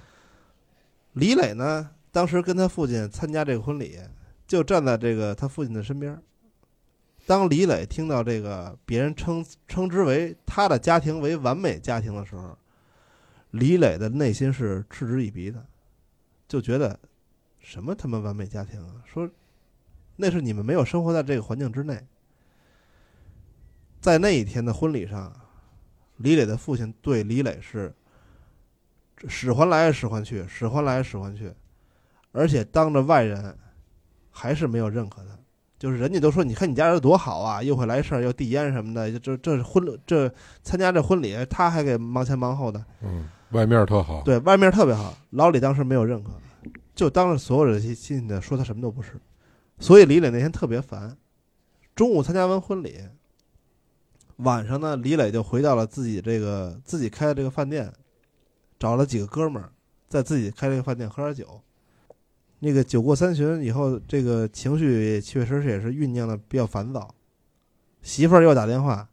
李磊呢，当时跟他父亲参加这个婚礼，就站在这个他父亲的身边。当李磊听到这个别人称称之为他的家庭为完美家庭的时候，李磊的内心是嗤之以鼻的，就觉得什么他妈完美家庭啊？说那是你们没有生活在这个环境之内。在那一天的婚礼上，李磊的父亲对李磊是使唤来使唤去，使唤来使唤去，而且当着外人还是没有认可他。就是人家都说，你看你家人多好啊，又会来事儿，又递烟什么的，这这是婚这参加这婚礼，他还给忙前忙后的，嗯，外面特好，对外面特别好。老李当时没有认可，就当着所有人亲戚的说他什么都不是，所以李磊那天特别烦。中午参加完婚礼，晚上呢，李磊就回到了自己这个自己开的这个饭店，找了几个哥们儿，在自己开这个饭店喝点酒。那个酒过三巡以后，这个情绪确实是也是酝酿的比较烦躁。媳妇儿又打电话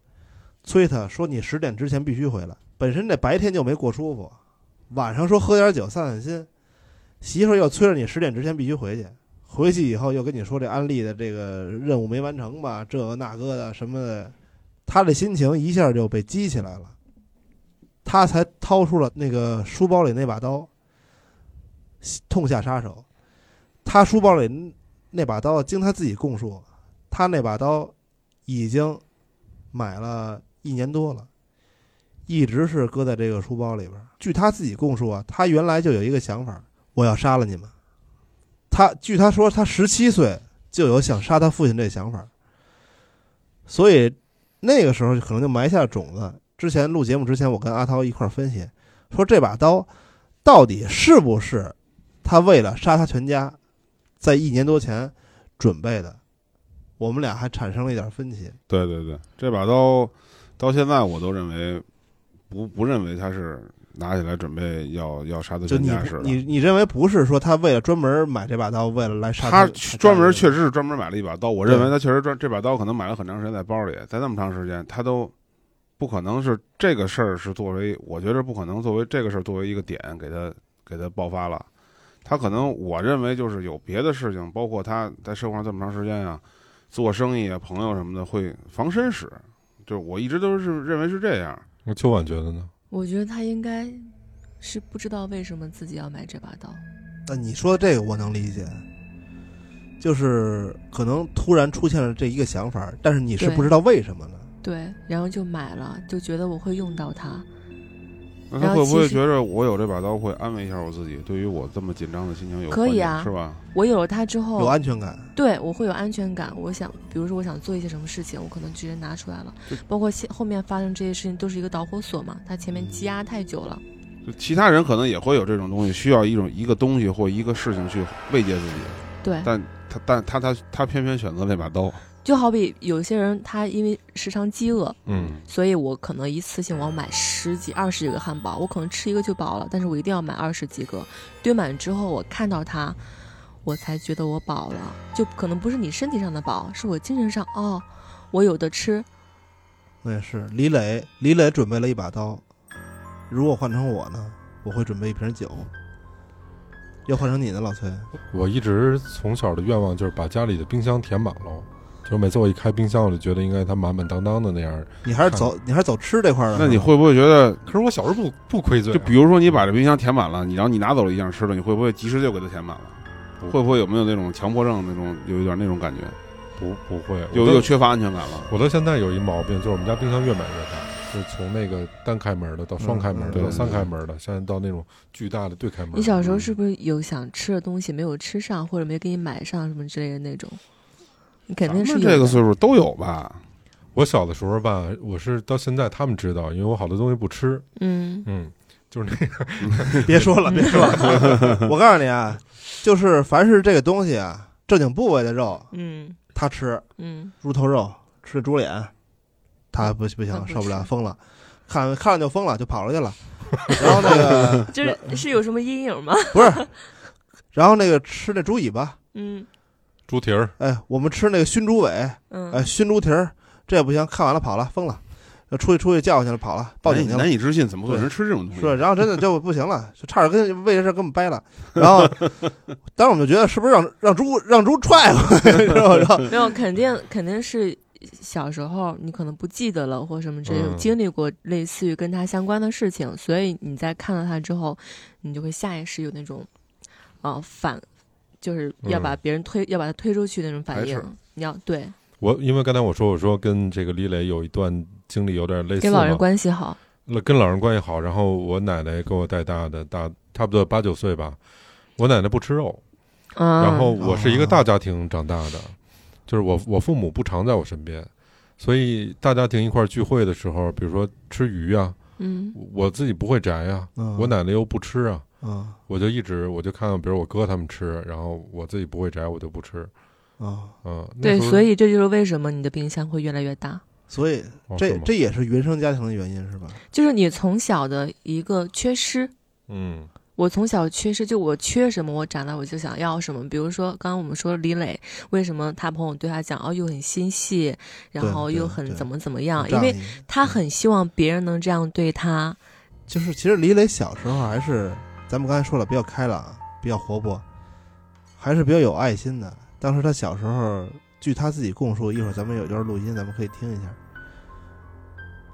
催他说：“你十点之前必须回来。”本身这白天就没过舒服，晚上说喝点酒散散心，媳妇儿又催着你十点之前必须回去。回去以后又跟你说这安利的这个任务没完成吧，这个那个的什么的，他的心情一下就被激起来了，他才掏出了那个书包里那把刀，痛下杀手。他书包里那把刀，经他自己供述，他那把刀已经买了一年多了，一直是搁在这个书包里边。据他自己供述啊，他原来就有一个想法，我要杀了你们。他据他说，他十七岁就有想杀他父亲这想法，所以那个时候可能就埋下了种子。之前录节目之前，我跟阿涛一块分析，说这把刀到底是不是他为了杀他全家，在一年多前准备的？我们俩还产生了一点分歧。对对对，这把刀到现在我都认为不不认为他是拿起来准备要要杀的就你全家似的。你你认为不是说他为了专门买这把刀，为了来杀他专门确实是专门买了一把刀，我认为他确实专这把刀可能买了很长时间在包里，在那么长时间他都不可能是这个事儿是作为，我觉得不可能作为这个事儿作为一个点给他给他爆发了，他可能我认为就是有别的事情，包括他在社会上这么长时间呀、做生意啊、朋友什么的会防身使，就是我一直都是认为是这样。那秋婉觉得呢？我觉得他应该是不知道为什么自己要买这把刀。那你说的这个我能理解，就是可能突然出现了这一个想法，但是你是不知道为什么的？对，然后就买了，就觉得我会用到它。那他会不会觉着我有这把刀会安慰一下我自己？对于我这么紧张的心情有可以啊是吧？我有了它之后有，安全感，对我会有安全感。我想，比如说我想做一些什么事情，我可能直接拿出来了。包括现后面发生这些事情，都是一个导火索嘛。它前面积压太久了，就其他人可能也会有这种东西，需要一种一个东西或一个事情去慰藉自己，对，但他但他他他偏偏选择那把刀，就好比有些人他因为时常饥饿，嗯，所以我可能一次性我要买十几、二十几个汉堡，我可能吃一个就饱了，但是我一定要买二十几个。堆满之后，我看到它，我才觉得我饱了。就可能不是你身体上的饱，是我精神上哦，我有的吃。那也是李磊，李磊准备了一把刀，如果换成我呢，我会准备一瓶酒。要换成你呢，老崔？我一直从小的愿望就是把家里的冰箱填满喽。就每次我一开冰箱，我就觉得应该它满满当当的那样。你还是走，你还是走吃这块儿的。那你会不会觉得，可是我小时候不不亏罪啊、就比如说你把这冰箱填满了，你然后你拿走了一样吃的，你会不会及时就给它填满了？会不会有没有那种强迫症那种有一点那种感觉，不不会，有有缺乏安全感了？我到现在有一毛病，就是我们家冰箱越买越大，就是从那个单开门的到双开门的到三开门的，现在到那种巨大的对开门。你小时候是不是有想吃的东西没有吃上，或者没给你买上什么之类的那种？你肯定是这个岁数都有吧？我小的时候吧，我是到现在他们知道，因为我好多东西不吃。嗯，嗯，就是那个 别说了，别说了。我告诉你啊，就是凡是这个东西啊，正经部位的肉，嗯他吃嗯，猪头肉，吃猪脸，他不不行，受不了，疯了，看看着就疯了，就跑出去了。然后那个 就是是有什么阴影吗？不是，然后那个吃那猪尾巴，嗯猪蹄儿，哎，我们吃那个熏猪尾，嗯，哎，熏猪蹄儿，这也不行，看完了跑了，疯了，呃出去出去叫唤去了，跑了，报警去了。难以置信，怎么会有人吃这种东西？是，然后真的就不行了，就差点跟为这事跟我们掰了。然后，当时我们就觉得是不是让让猪让猪踹过去，知道吧？然后没有，肯定肯定是小时候你可能不记得了，或什么之类，经历过类似于跟他相关的事情，所以你在看到他之后，你就会下意识有那种，呃，反，就是要把别人推，要把他推出去那种反应。你要对，我因为刚才我说我说跟这个李磊有一段经历有点类似跟老人，关系好，跟老人关系好，然后我奶奶给我带大的，大差不多八九岁吧。我奶奶不吃肉，嗯，然后我是一个大家庭长大的，就是我我父母不常在我身边，所以大家庭一块聚会的时候，比如说吃鱼啊，嗯。我自己不会摘啊，嗯我奶奶又不吃啊，嗯我就一直我就看到，比如我哥他们吃，然后我自己不会摘，我就不吃。啊，嗯，那对，所以这就是为什么你的冰箱会越来越大，所以这哦这也是原生家庭的原因是吧？就是你从小的一个缺失。嗯我从小缺失，就我缺什么，我长大我就想要什么。比如说，刚刚我们说李磊，为什么他朋友对他讲哦，又很心细，然后又很怎么怎么样？因为他很希望别人能这样对他。就是其实李磊小时候还是咱们刚才说了比较开朗，比较活泼，还是比较有爱心的。当时他小时候，据他自己供述，一会儿咱们有段录音，咱们可以听一下。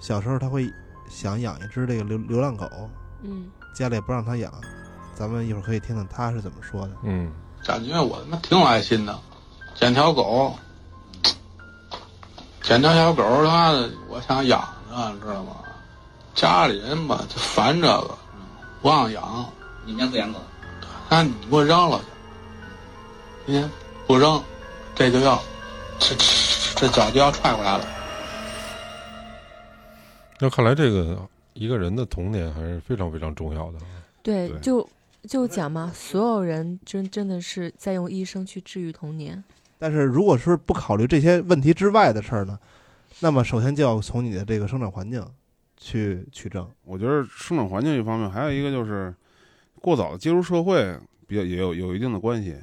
小时候他会想养一只这个流流浪狗，嗯，家里也不让他养，咱们一会儿可以听听他是怎么说的。嗯感觉我他妈挺有爱心的，捡条狗，捡条小狗，他妈的，我想养着，你知道吗？家里人吧就烦这个，不让养，你们家不养狗？那你给我扔了去，你不扔，这就要，这这这脚就要踹过来了。那看来这个一个人的童年还是非常非常重要的。对，对就就讲嘛，所有人真真的是在用一生去治愈童年。但是如果是不考虑这些问题之外的事儿呢，那么首先就要从你的这个生长环境去取证。我觉得生长环境一方面，还有一个就是过早的接触社会，比较也有有一定的关系。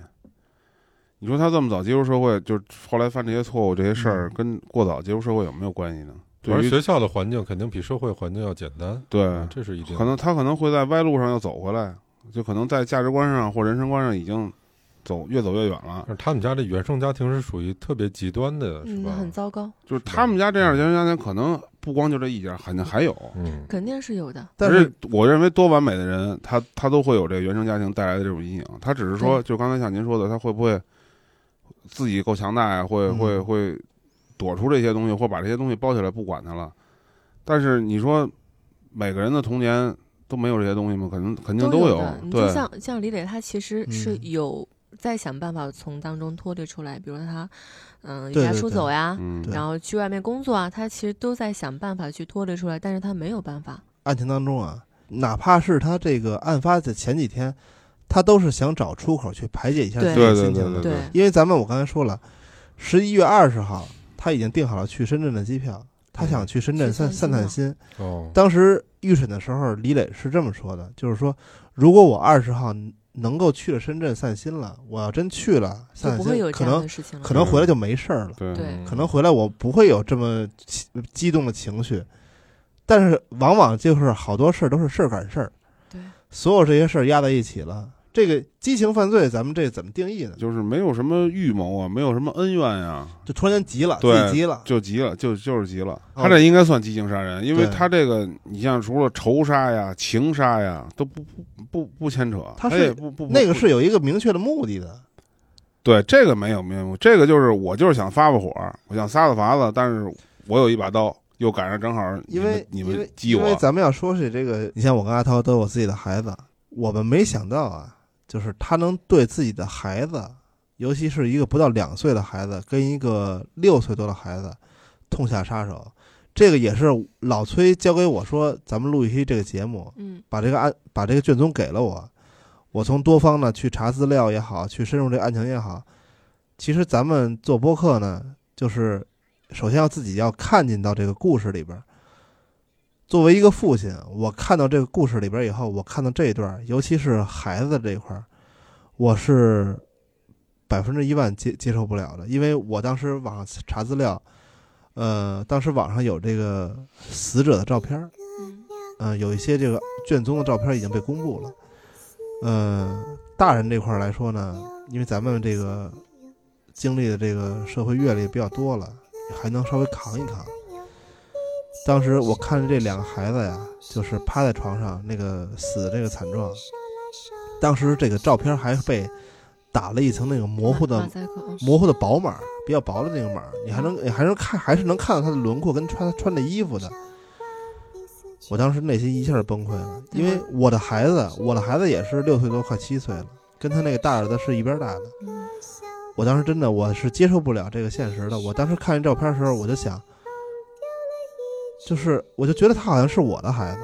你说他这么早接触社会，就是后来犯这些错误、这些事儿，跟过早接触社会有没有关系呢？对学校的环境肯定比社会环境要简单，对啊，这是一定。可能他可能会在歪路上又走回来，就可能在价值观上或人生观上已经走越走越远了。但是他们家这原生家庭是属于特别极端的，是嗯，吧？很糟糕，就是他们家这样的原生家庭，可能不光就这一家，肯定还有。嗯，肯定是有的。但是我认为多完美的人，他他都会有这个原生家庭带来的这种阴影。他只是说，就刚才像您说的，他会不会自己够强大呀？会嗯会会躲出这些东西，或把这些东西包起来不管他了。但是你说每个人的童年都没有这些东西吗？可能肯定有都有。。你就对，像像李磊，他其实是嗯有在想办法从当中脱离出来，比如说他，嗯、离家出走呀，然后去外面工作啊，他其实都在想办法去脱离出来，但是他没有办法。案情当中啊，哪怕是他这个案发的前几天，他都是想找出口去排解一下自己的心情的。对对，因为咱们我刚才说了，十一月二十号他已经订好了去深圳的机票，他想去深圳散散散散心。哦，当时预审的时候，李磊是这么说的，就是说，如果我二十号能够去了深圳散心了，我要真去了散散心，不会有这样可能的事情了。可能回来就没事儿了，对可能回来我不会有这么激激动的情绪，但是往往就是好多事儿都是事儿赶事儿，对，所有这些事儿压在一起了。这个激情犯罪，咱们这怎么定义呢？就是没有什么预谋啊，没有什么恩怨呀、就突然间急了，对自己急了，就急了，就就是急了。哦他这应该算激情杀人，因为他这个，你像除了仇杀呀、情杀呀，都不不不不牵扯，他他是也不不不那个是有一个明确的目的的。对这个没有没有，这个就是我就是想发发火，我想撒撒法子，但是我有一把刀，又赶上正好因为你因为们激我，因为咱们要说是这个，你像我跟阿涛都有自己的孩子，我们没想到啊，就是他能对自己的孩子，尤其是一个不到两岁的孩子，跟一个六岁多的孩子痛下杀手。这个也是老崔交给我说，咱们录一期这个节目，嗯，把这个案把这个卷宗给了我，我从多方呢去查资料也好，去深入这个案情也好，其实咱们做播客呢，就是首先要自己要看进到这个故事里边儿。作为一个父亲，我看到这个故事里边以后，我看到这一段，尤其是孩子这一块儿，我是百分之一万接接受不了的，因为我当时网上查资料，呃，当时网上有这个死者的照片，嗯、有一些这个卷宗的照片已经被公布了。呃，大人这块儿来说呢，因为咱们这个经历的这个社会阅历比较多了，还能稍微扛一扛。当时我看着这两个孩子呀，就是趴在床上那个死的这个惨状，当时这个照片还被打了一层那个模糊的模糊的薄码，比较薄的那个码，你还能你还能看还是能看到他的轮廓跟穿穿的衣服的。我当时内心一下就崩溃了，因为我的孩子，我的孩子也是六岁多，快七岁了，跟他那个大儿子是一边大的。嗯我当时真的我是接受不了这个现实的。我当时看这照片的时候，我就想，就是我就觉得他好像是我的孩子。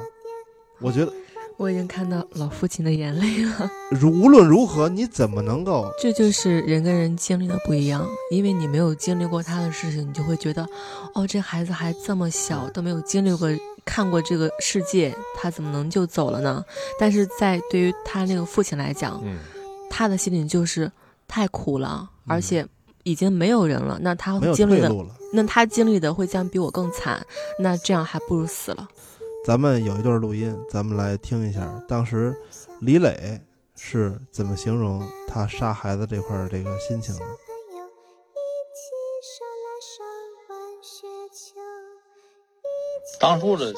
我觉得我已经看到老父亲的眼泪了。如无论如何，你怎么能够这就是人跟人经历的不一样，因为你没有经历过他的事情，你就会觉得，哦，这孩子还这么小，都没有经历过、看过这个世界，他怎么能就走了呢？但是在对于他那个父亲来讲，嗯，他的心里就是太苦了，而且已经没有人了，那他没有经历的，退路了？那他经历的会将比我更惨，那这样还不如死了。咱们有一段录音，咱们来听一下，当时李磊是怎么形容他杀孩子这块儿这个心情的。当初这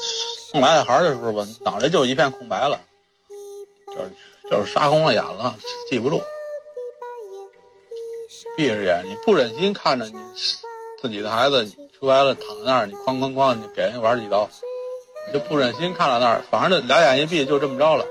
送来的孩儿的时候吧，脑袋就一片空白了，就是就是杀红了眼了，记不住。闭着眼，你不忍心看着你自己的孩子出来了躺在那儿，你哐哐哐，你给人玩几刀，你就不忍心看到那儿，反正这俩眼一闭就这么着了。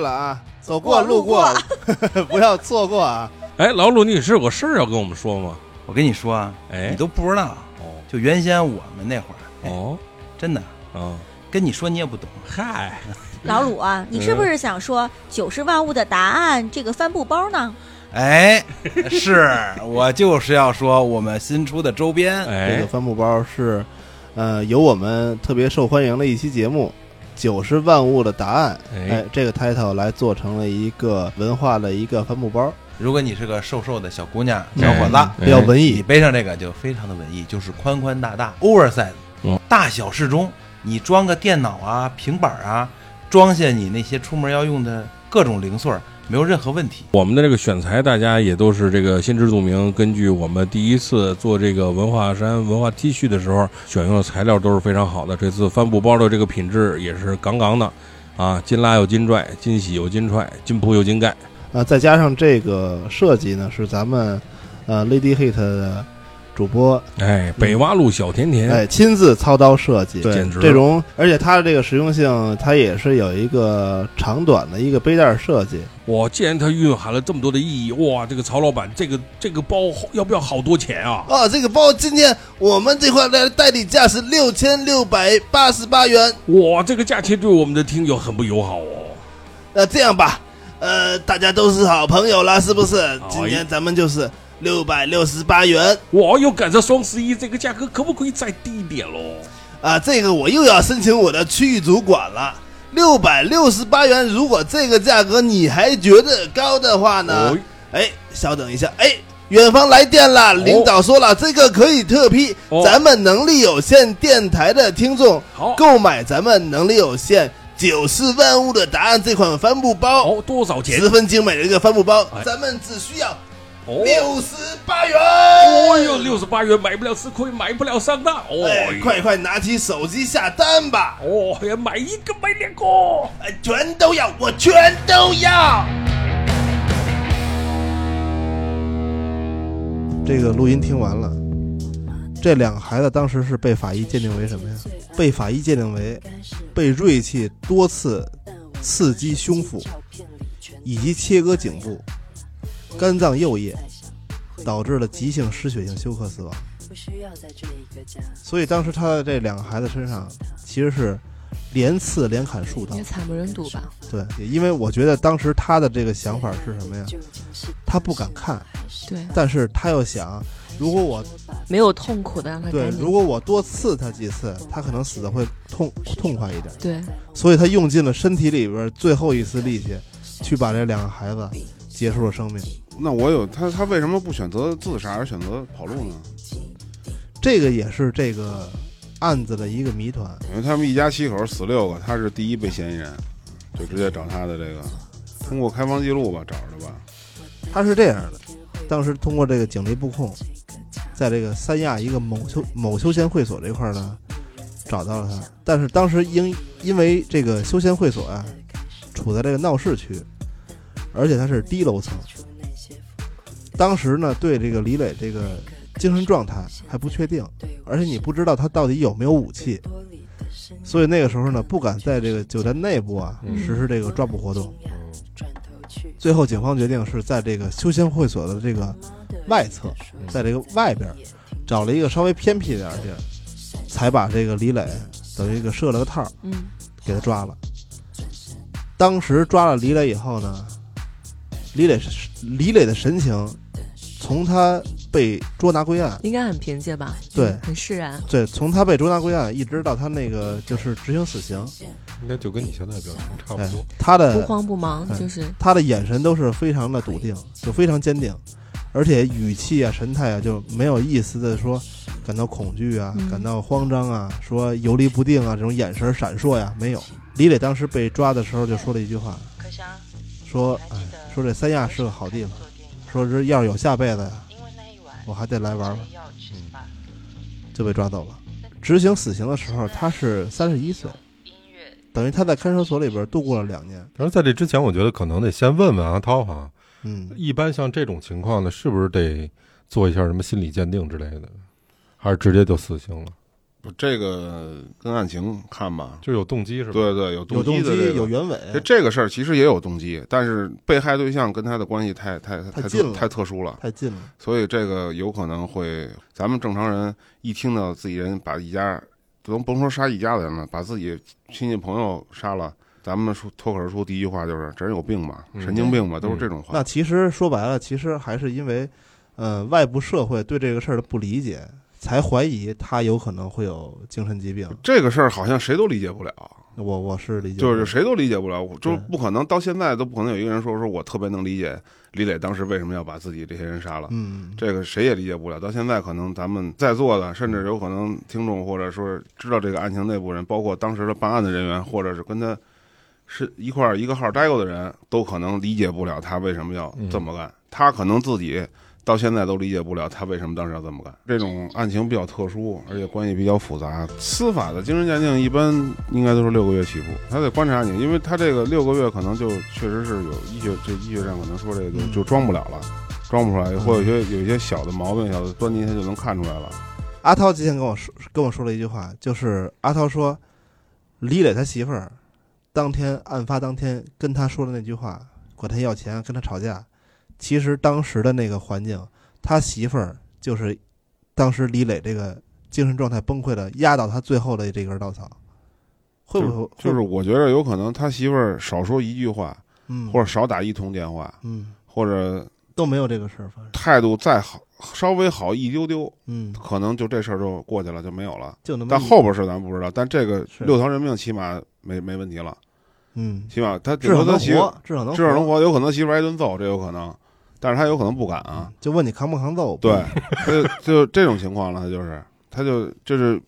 了啊，走过路过，不要错过啊！哎，老鲁，你是有个事儿要跟我们说吗？我跟你说啊，哎。你都不知道，哦。就原先我们那会儿，哎哦。真的哦，跟你说你也不懂。嗨，老鲁啊，你是不是想说九十万物的答案这个帆布包呢？哎，是 我就是要说我们新出的周边，这哎个，帆布包是，呃，有我们特别受欢迎的一期节目《九十万物的答案》哎。哎，这个 title 来做成了一个文化的一个帆布包，如果你是个瘦瘦的小姑娘、哎小伙子，哎。比较文艺。你艺。背上这个就非常的文艺，就是宽宽大大 oversize，嗯。大小适中。你装个电脑啊、平板啊，装下你那些出门要用的各种零碎儿，没有任何问题。我们的这个选材，大家也都是这个心知肚明。根据我们第一次做这个文化衫文化 T 恤的时候，选用的材料都是非常好的。这次帆布包的这个品质也是杠杠的，啊，金拉有金拽，金洗有金踹，金铺有金盖。呃，再加上这个设计呢，是咱们呃 Lady Hit 的主播哎，北洼路小甜甜，哎亲自操刀设计，对简直这种，而且它的这个实用性，它也是有一个长短的一个背带设计。哇，既然它蕴含了这么多的意义，哇，这个曹老板，这个这个包要不要好多钱啊？啊，这个包今天我们这块的代理价是六千六百八十八元。哇，这个价钱对我们的听友很不友好哦。那这样吧，呃，大家都是好朋友了，是不是？哎今天咱们就是六百六十八元我，又赶上双十一，这个价格可不可以再低一点喽？啊，这个我又要申请我的区域主管了。六百六十八元，如果这个价格你还觉得高的话呢？哦哎，稍等一下，哎，远方来电了，领导说了，这个可以特批，哦咱们能力有限电台的听众，购买咱们能力有限九十万物的答案这款帆布包，哦，多少钱？十分精美的一个帆布包哎，咱们只需要哦六十八元。哦哟，六十八元买不了吃亏，买不了上当。哦哎，，快快拿起手机下单吧！哦，要买一个买两个。哎，全都要，我全都要。这个录音听完了，这两个孩子当时是被法医鉴定为什么呀？被法医鉴定为被锐器多次刺激胸腹，以及切割颈部、肝脏右叶，导致了急性失血性休克死亡。所以当时他的这两个孩子身上其实是连刺连砍数刀也。惨不忍睹吧？对，因为我觉得当时他的这个想法是什么呀？他不敢看，对，但是他又想，如果我没有痛苦的让他对如果我多刺他几次，他可能死的会痛痛快一点。对，所以他用尽了身体里边最后一丝力气，去把这两个孩子结束了生命。那我有他，他为什么不选择自杀而选择跑路呢？这个也是这个案子的一个谜团。因为他们一家七口死六个，他是第一被嫌疑人，就直接找他的这个，通过开房记录吧找着吧。他是这样的，当时通过这个警力布控，在这个三亚一个某休某休闲会所这块儿呢，找到了他。但是当时因因为这个休闲会所啊，处在这个闹市区，而且它是低楼层。当时呢，对这个李磊这个精神状态还不确定，而且你不知道他到底有没有武器，所以那个时候呢，不敢在这个酒店内部啊嗯实施这个抓捕活动。最后，警方决定是在这个休闲会所的这个外侧，在这个外边找了一个稍微偏僻点的地儿，才把这个李磊等于一个设了个套给他抓了。当时抓了李磊以后呢，李磊是李磊的神情，从他被捉拿归案，应该很凭借吧？对嗯很释然。对，从他被捉拿归案一直到他那个就是执行死刑，应该就跟你现在表情差不哎多。，不他的不慌不忙，哎就是他的眼神都是非常的笃定，就非常坚定，而且语气啊、神态啊，就没有一丝的说感到恐惧啊、嗯感到慌张啊、说游离不定啊这种眼神闪烁呀，没有。李磊当时被抓的时候就说了一句话，说：“哎，说这三亚是个好地方，说是要是有下辈子呀，我还得来玩玩。”就被抓走了。执行死刑的时候，他是三十一岁，等于他在看守所里边度过了两年。但是在这之前，我觉得可能得先问问阿涛哈，嗯，一般像这种情况呢，是不是得做一下什么心理鉴定之类的，还是直接就死刑了？不这个跟案情看吧，就有动机是吧？对对，有有动机动机的这个有原委，这这个事儿其实也有动机，但是被害对象跟他的关系太太太太近了太特殊了，太近了。所以这个有可能会，咱们正常人一听到自己人把一家，甭甭说杀一家子人了，把自己亲戚朋友杀了，咱们说脱口而出第一句话就是这人有病吧，嗯神经病吧，都是这种话。那其实说白了，其实还是因为，呃，外部社会对这个事儿的不理解，才怀疑他有可能会有精神疾病。这个事儿好像谁都理解不了，我我是理解，就是谁都理解不了，就是不可能到现在都不可能有一个人说说我特别能理解李磊当时为什么要把自己这些人杀了。嗯，这个谁也理解不了。到现在，可能咱们在座的，甚至有可能听众或者说知道这个案情内部人，包括当时的办案的人员，或者是跟他是一块儿一个号待过的人，都可能理解不了他为什么要这么干。他可能自己到现在都理解不了他为什么当时要这么干。这种案情比较特殊，而且关系比较复杂。司法的精神鉴定一般应该都是六个月起步，他得观察你，因为他这个六个月可能就确实是有医学这医学上可能说这个就装不了了。装不出来，或者有些有一些小的毛病、小的端倪，他就能看出来了。阿涛之前跟我说跟我说了一句话，就是阿涛说，李磊他媳妇儿当天案发当天跟他说的那句话，管他要钱，跟他吵架。其实当时的那个环境，他媳妇儿就是当时李磊这个精神状态崩溃的，压倒他最后的这根稻草。会不会就？是我觉得有可能他媳妇儿少说一句话，嗯，或者少打一通电话，嗯，或者都没有这个事儿发生。态度再好，稍微好一丢丢，嗯，可能就这事儿就过去了，就没有了。就那么但后边事儿咱不知道，但这个六条人命起码没没问题了，嗯，起码他至少能活，至少能至少能活，有可能媳妇挨顿揍，这有可能，但是他有可能不敢啊。就问你扛不扛揍？对，他就就这种情况了，他就是，他就就是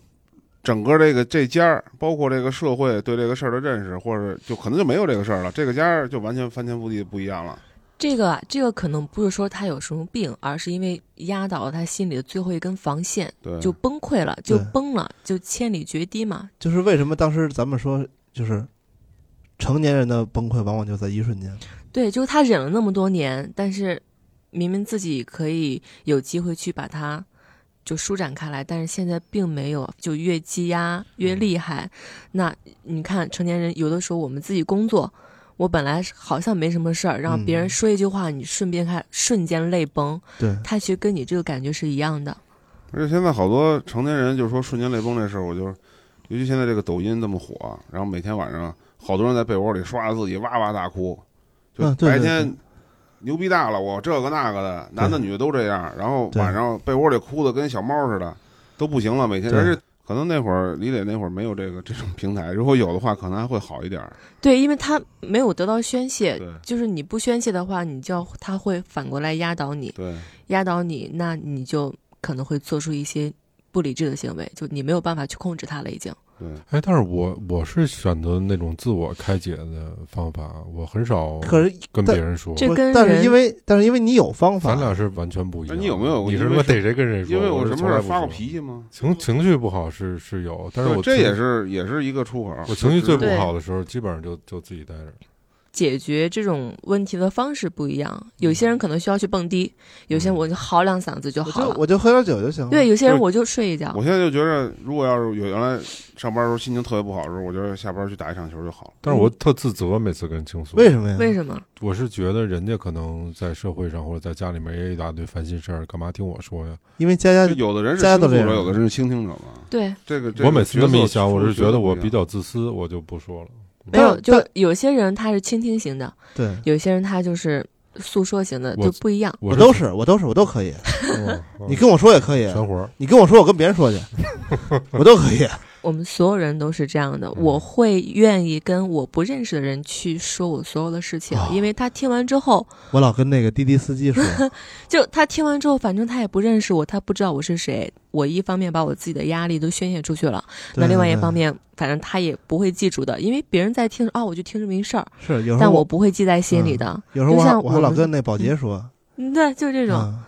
整个这个这家儿，包括这个社会对这个事儿的认识，或者就可能就没有这个事儿了，这个家儿就完全翻天覆地不一样了。这个啊，这个可能不是说他有什么病，而是因为压倒了他心里的最后一根防线，就崩溃了，就崩了，就千里决堤嘛。就是为什么当时咱们说，就是成年人的崩溃往往就在一瞬间。对，就是他忍了那么多年，但是明明自己可以有机会去把它就舒展开来，但是现在并没有，就越积压越厉害。那你看，成年人有的时候我们自己工作，我本来好像没什么事儿，然后别人嗯说一句话，你顺便看瞬间泪崩，对，他其实跟你这个感觉是一样的。而且现在好多成年人就说瞬间泪崩这事儿，我就，尤其现在这个抖音这么火，然后每天晚上好多人在被窝里刷着自己哇哇大哭，就白天牛逼大了，我这个那个的，男的女的都这样，然后晚上被窝里哭的跟小猫似的，都不行了，每天。对而且可能那会儿李磊那会儿没有这个这种平台，如果有的话，可能还会好一点儿。对，因为他没有得到宣泄，就是你不宣泄的话，你就要他会反过来压倒你，对，压倒你，那你就可能会做出一些不理智的行为，就你没有办法去控制他了，已经。对，哎，但是我我是选择那种自我开解的方法，我很少可是跟别人说。这跟但是因为但是因为你有方法，咱俩是完全不一样。你有没有你是因为他妈逮谁跟谁说？因为我什么事儿发过脾气吗？情情绪不好是是有，但是我这也是也是一个出口。我情绪最不好的时候，基本上就就自己待着。解决这种问题的方式不一样，有些人可能需要去蹦迪，有些人我就嚎两嗓子就好了。我就喝点酒就行了。对，有些人我就睡一觉我。现在就觉得，如果要是有原来上班的时候心情特别不好的时候，我觉得下班去打一场球就好了。但是我特自责，每次跟人倾诉。为什么呀？为什么？我是觉得人家可能在社会上或者在家里面也有一大堆烦心事儿，干嘛听我说呀？因为家家有的人是倾诉者，有的人是倾听者嘛。对，这个这个我每次这么一想，我是觉得我比较自私，我就不说了。没有，就有些人他是倾听型的，对，有些人他就是诉说型的，就不一样。我我都是我都是我都可以。哦你跟我说也可以，全活儿。你跟我说，我跟别人说去，我都可以。我们所有人都是这样的，嗯我会愿意跟我不认识的人去说我所有的事情，哦因为他听完之后，我老跟那个滴滴司机说，就他听完之后，反正他也不认识我，他不知道我是谁。我一方面把我自己的压力都宣泄出去了，那另外一方面，反正他也不会记住的，因为别人在听哦，我就听这么一事儿，是有时候但我不会记在心里的。有时候我还我还就像我们老跟那保洁说，嗯，对，就是这种，嗯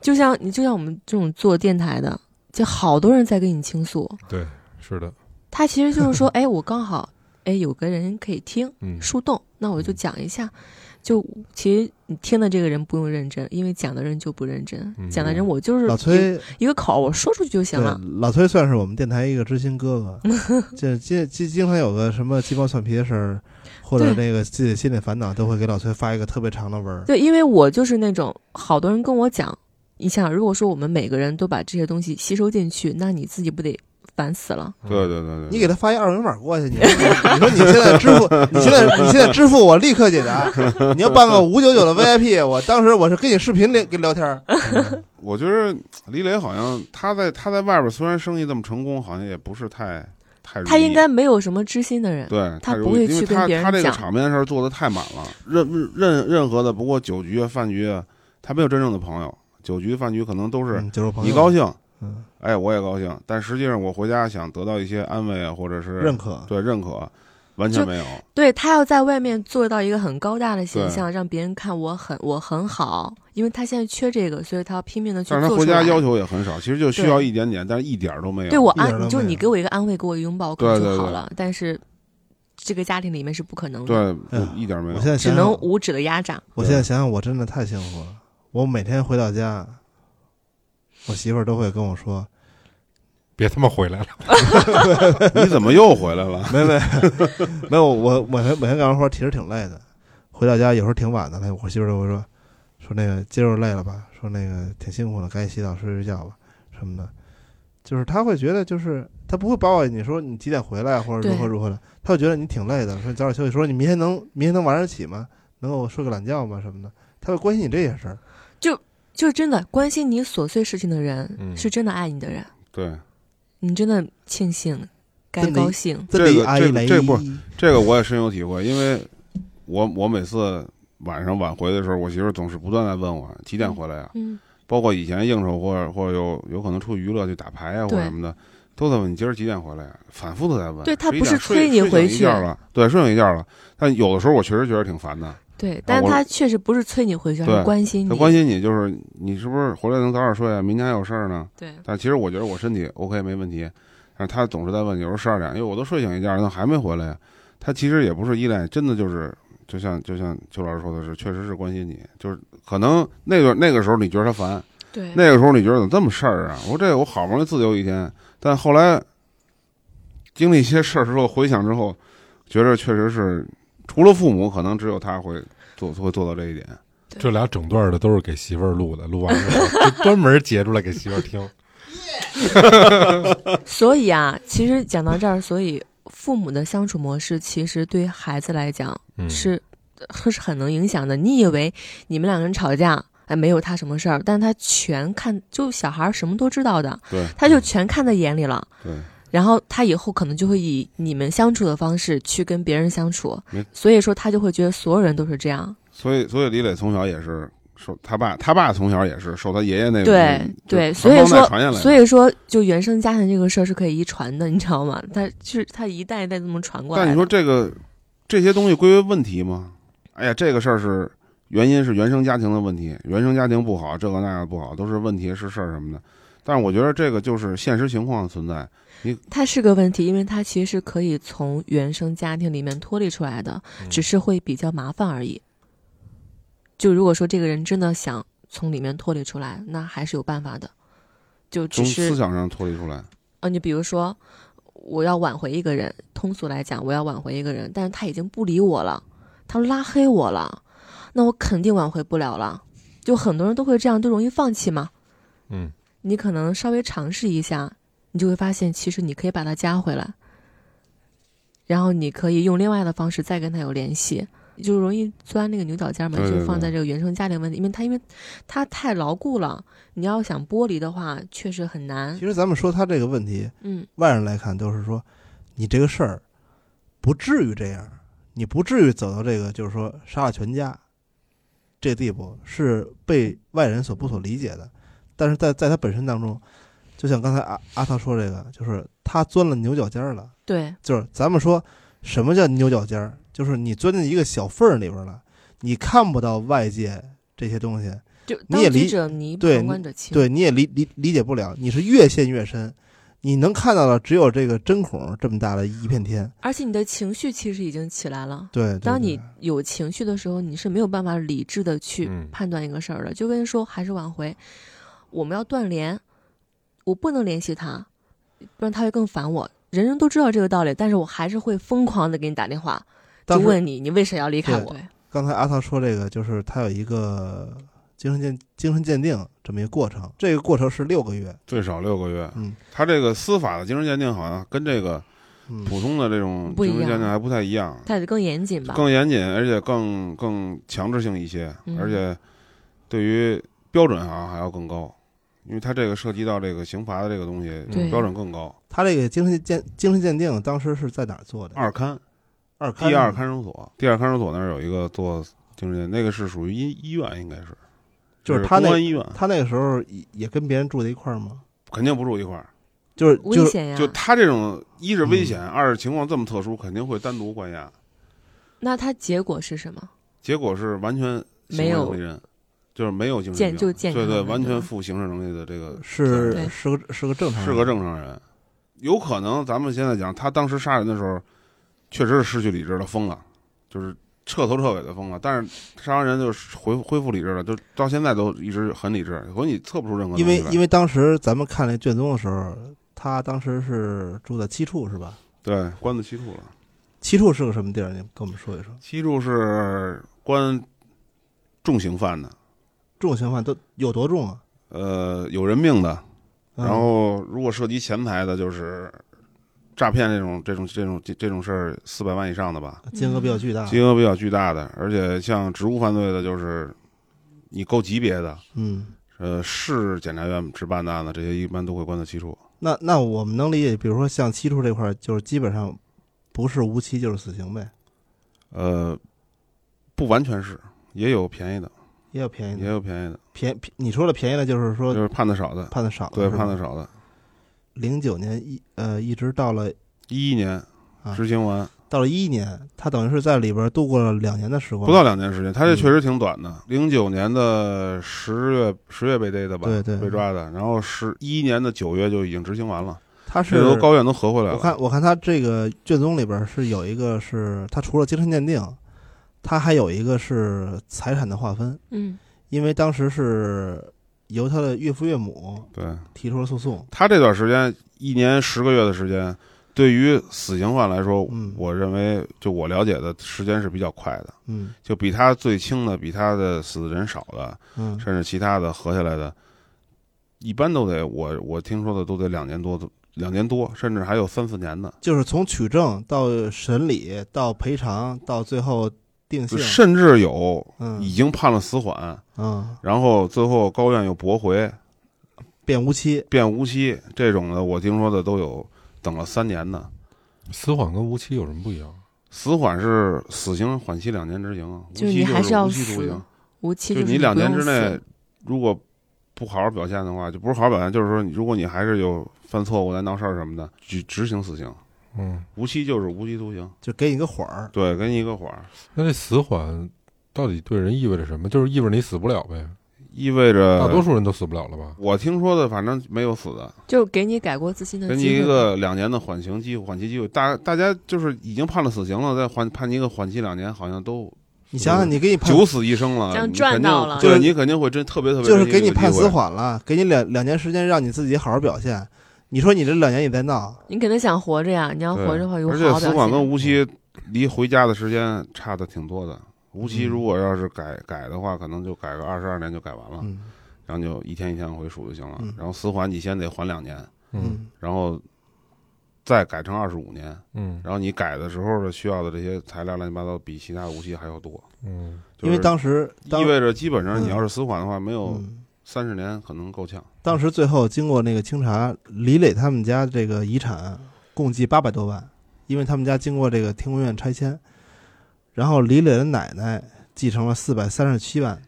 就像你，就像我们这种做电台的，就好多人在跟你倾诉，对，是的，他其实就是说，哎，我刚好，哎，有个人可以听，嗯，树洞，那我就讲一下。就其实你听的这个人不用认真，因为讲的人就不认真。嗯讲的人我就是老崔一个口，我说出去就行了。老崔算是我们电台一个知心哥哥，这经经经常有个什么鸡毛蒜皮的事儿，或者那个自己心里烦恼，都会给老崔发一个特别长的文。对，因为我就是那种好多人跟我讲，你想，如果说我们每个人都把这些东西吸收进去，那你自己不得烦死了？对对对对，你给他发一二维码过去，你你 你说你现在支付，你现在你现在支付我立刻解答。你要办个五九九的 VIP，我当时我是跟你视频聊跟聊天，我觉得李磊好像他在他在外边虽然生意这么成功，好像也不是太太他应该没有什么知心的人，对他不会去跟他他这个场面事儿做的太满了，任任任何的不过酒局啊饭局啊，他没有真正的朋友，酒局饭局可能都是你高兴，嗯，哎我也高兴，但实际上我回家想得到一些安慰啊，或者是认可。对认可，完全没有。对他要在外面做到一个很高大的形象，让别人看我很我很好，因为他现在缺这个，所以他要拼命的去但是他做出来。回家要求也很少，其实就需要一点点，但是一点都没有。对我安，你就你给我一个安慰，给我一个拥抱，可能对对对就好了。但是这个家庭里面是不可能的，对，哎一点没有我现。在只能无止的压榨。我现在想想，我真的太幸福了。我每天回到家，我媳妇儿都会跟我说 别他妈回来了。你怎么又回来了？：“没没没有，我每天每天干完活其实挺累的，回到家有时候挺晚的了。我媳妇儿就会说说那个今儿累了吧？说那个挺辛苦的，赶紧洗澡睡睡觉吧什么的。就是她会觉得，就是她不会把我你说你几点回来或者如何如何的，她会觉得你挺累的，说你早点休息，说你明天能明天能晚上起吗？能够睡个懒觉吗？什么的，她会关心你这些事儿。就是真的关心你琐碎事情的人，嗯是真的爱你的人，对，你真的庆幸，该高兴。这这个这个这不这个我也深有体会，因为我我每次晚上晚回的时候，我媳妇儿总是不断在问我几点回来呀、嗯，包括以前应酬或者或者有有可能出去娱乐去打牌啊或者什么的，都在问你今儿几点回来呀、反复的在问。对他不是催你回去一觉了，对，睡醒一觉了。但有的时候我确实觉得挺烦的。对，但是他确实不是催你回去，是关心你。他关心你，就是你是不是回来能早点睡啊？明天还有事儿呢。对，但其实我觉得我身体 OK 没问题，但是他总是在问，有时候十二点，因为我都睡醒一觉，那还没回来呀。他其实也不是依赖，真的就是就像就像邱老师说的是，确实是关心你，就是可能那个那个时候你觉得他烦，对，那个时候你觉得怎么这么事儿啊？我说这个我好不容易自由一天，但后来经历一些事儿之后，回想之后，觉得确实是除了父母，可能只有他会做会做到这一点。这俩整段的都是给媳妇儿录的，录完之后就专门截出来给媳妇儿听。所以啊，其实讲到这儿，所以父母的相处模式其实对孩子来讲嗯，是、是很能影响的。你以为你们两个人吵架，哎，没有他什么事儿，但他全看，就小孩儿什么都知道的，对他就全看在眼里了。对，然后他以后可能就会以你们相处的方式去跟别人相处，所以说他就会觉得所有人都是这样。所以所以李磊从小也是受他爸，他爸从小也是受他爷爷那个对对，所以说所以说就原生家庭这个事儿是可以遗传的，你知道吗？他就是他一代一代这么传过来。但你说这个这些东西归为问题吗？哎呀，这个事儿是原因是原生家庭的问题，原生家庭不好，这个那个不好，都是问题是事儿什么的。但是我觉得这个就是现实情况的存在。你它是个问题，因为它其实是可以从原生家庭里面脱离出来的，嗯只是会比较麻烦而已。就如果说这个人真的想从里面脱离出来，那还是有办法的。就只从是思想上脱离出来，啊，你比如说，我要挽回一个人，通俗来讲，我要挽回一个人，但是他已经不理我了，他拉黑我了，那我肯定挽回不了了。就很多人都会这样，都容易放弃嘛。嗯，你可能稍微尝试一下，你就会发现，其实你可以把他加回来，然后你可以用另外的方式再跟他有联系，就容易钻那个牛角尖嘛，就放在这个原生家庭问题，因为他因为他太牢固了，你要想剥离的话，确实很难其。实咱们说他这个问题，嗯，外人来看都是说，你这个事儿不至于这样，你不至于走到这个就是说杀了全家这地步，是被外人所不所理解的。但是在在他本身当中，就像刚才阿阿涛说这个，就是他钻了牛角尖儿了。对，就是咱们说什么叫牛角尖儿，就是你钻进一个小缝儿里边儿了，你看不到外界这些东西，就当你也理者迷，对旁观者清。对，你也理理理解不了，你是越陷越深，你能看到的只有这个针孔这么大的一片天。而且你的情绪其实已经起来了。对，对当你有情绪的时候，你是没有办法理智的去嗯判断一个事儿的。就跟说还是挽回，我们要断联，我不能联系他，不然他会更烦我。人人都知道这个道理，但是我还是会疯狂的给你打电话，就问你你为啥要离开我？刚才阿涛说这个，就是他有一个精神鉴精神鉴定这么一个过程，这个过程是六个月。最少六个月。嗯他这个司法的精神鉴定好像跟这个嗯，普通的这种精神鉴定还不太一样，他得更严谨吧？更严谨，而且更更强制性一些，嗯而且对于标准好像还要更高，因为他这个涉及到这个刑罚的这个东西对标准更高。他这个精神鉴精神鉴定当时是在哪儿做的？二勘二刊第二看守所，第二看守所那儿有一个做精神鉴定，那个是属于医医院，应该是，就是他那公安医院，他那个时候也也跟别人住在一块儿吗？肯定不住一块儿。就是就是危险呀！就他这种，一是危险，嗯二是情况这么特殊，肯定会单独关押。那他结果是什么？结果是完全行为没有能力人，就是没有精神病，健就健对对，完全负刑事能力的这个是是个是个正常人，是个正常人。有可能咱们现在讲，他当时杀人的时候，确实是失去理智了，疯了，就是彻头彻尾的疯了。但是杀完人就是恢恢复理智了，就到现在都一直很理智。所以你测不出任何因为因为当时咱们看那卷宗的时候，他当时是住在七处是吧？对关在七处了。七处是个什么地儿？你跟我们说一说。七处是关重刑犯的，重刑犯都有多重啊？呃，有人命的，嗯。然后如果涉及钱财的，就是诈骗这种这种这种这种事儿，四百万以上的吧，金额比较巨大。金额比较巨大的，而且像职务犯罪的，就是你够级别的，嗯，呃，市检察院值办的案子，这些一般都会关在七处。那那我们能理解，比如说像七处这块儿，就是基本上不是无期就是死刑呗，呃，不完全是，也有便宜的，也有便宜的。也有便宜的，便便你说的便宜的，就是说就是判的少的，判的少的，对，判的少的。零九年一呃一直到了一一年啊执行完，到了一一年，他等于是在里边度过了两年的时光，不到两年时间，他这嗯确实挺短的。零九年的十月十月被逮的吧，对对被抓的，然后十一年的九月就已经执行完了，他是这都高院都合回来了。我看我看他这个卷宗里边是有一个是他除了精神鉴定，他还有一个是财产的划分，嗯，因为当时是由他的岳父岳母对。提出了诉讼，他这段时间一年十个月的时间，对于死刑犯来说，嗯我认为就我了解的时间是比较快的，嗯。就比他最轻的、比他的死的人少的，嗯，甚至其他的合下来的，一般都得我我听说的都得两年多，两年多，甚至还有三四年的。就是从取证到审理到赔偿到最后定性，甚至有嗯已经判了死缓，嗯然后最后高院又驳回，变无期，变无期这种的，我听说的都有等了三年的。死缓跟无期有什么不一样？死缓是死刑缓期两年执行，无就是期你还要是无期徒死刑。无期就是你两年之内如果不好好表现的话，就不是好好表现，就是说你如果你还是有犯错误来闹事儿什么的，执执行死刑，嗯，无期就是无期徒刑，就给你个缓儿。对，给你一个缓儿，那这死缓到底对人意味着什么？就是意味着你死不了呗。意味着大多数人都死不了了吧？我听说的，反正没有死的，就给你改过自新的给你。一个两年的缓刑机会、缓期机会。大大家就是已经判了死刑了，再缓判你一个缓期两年，好像都你想想，你给你判九死一生了，这样你肯定赚到了对就是你肯定会真特别特别就是给你判死。缓了，给你两两年时间让你自己好好表现。你说你这两年也在闹，你肯定想活着呀，你要活着的话，有而好好表且死缓跟。无期离回家的时间差的挺多的。无期嗯。如果要是改改的话，可能就改个二十二年就改完了，嗯。然后就一天一天往回数就行了。嗯。然后死缓你先得缓两年，嗯。然后再改成二十五年，嗯。然后你改的时候的需要的这些材料乱七八糟比其他无期还要多，嗯。就是因为当时意味着基本上嗯你要是死缓的话，没有嗯三十年可能够呛。当时最后经过那个清查，李磊他们家这个遗产共计八百多万，因为他们家经过这个天宫院拆迁，然后李磊的奶奶继承了四百三十七万，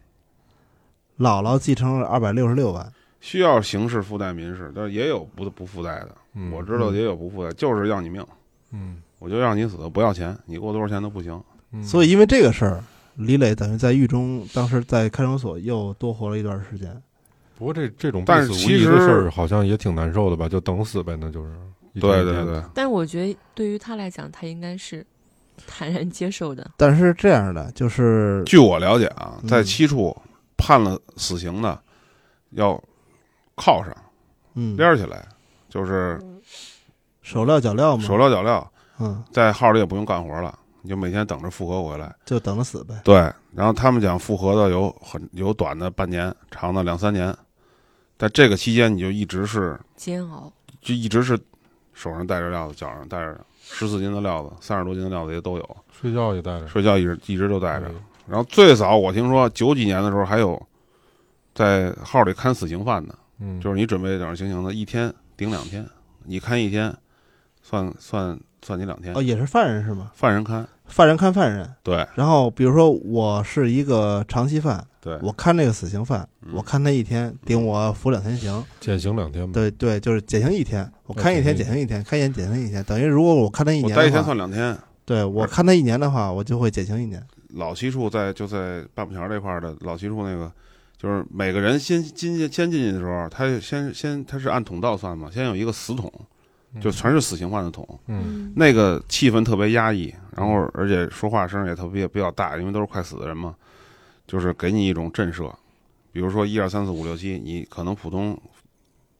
姥姥继承了二百六十六万。需要刑事附带民事，但是也有不不附带的。嗯我知道也有不附带，就是要你命，嗯我就让你死，不要钱，你给我多少钱都不行。嗯，所以因为这个事儿，李磊等于在狱中，当时在看守所又多活了一段时间。不过这这种但是其必死无疑的事儿好像也挺难受的吧？就等死呗，那就是。一天对对一天的对，但是我觉得对于他来讲，他应该是坦然接受的。但是这样的，就是据我了解啊，嗯在七处判了死刑的，要铐上嗯，连起来，就是手镣脚镣嘛，手镣脚镣，嗯，在号里也不用干活了，你就每天等着复核回来。就等着死呗。对，然后他们讲复核的有很有短的半年，长的两三年，在这个期间你就一直是煎熬，就一直是手上带着料子，脚上带着十四斤的料子，三十多斤的料子也都有，睡觉也带着。睡觉一直一直都带着。然后最早我听说九几年的时候还有在号里看死刑犯的，嗯，就是你准备等着行刑的，一天顶两天，你看一天，算算算你两天哦，，也是犯人是吗？犯人看，犯人看犯人。对然后比如说我是一个长期犯，对，我看那个死刑犯，嗯我看他一天，顶我服两天刑。减刑两天吧。对对，就是减刑一天，我看一天减刑一天，看一天减刑一天，等于如果我看他一我待一天算两天。对我看他一年的话，我就会减刑一年。老七处在就在半步桥这块儿的老七处那个，就是每个人先进先进去的时候，他先先他是按桶道算嘛，先有一个死桶，就全是死刑犯的桶，嗯那个气氛特别压抑，然后而且说话声也特别比较大，因为都是快死的人嘛，就是给你一种震慑。比如说一二三四五六七，你可能普通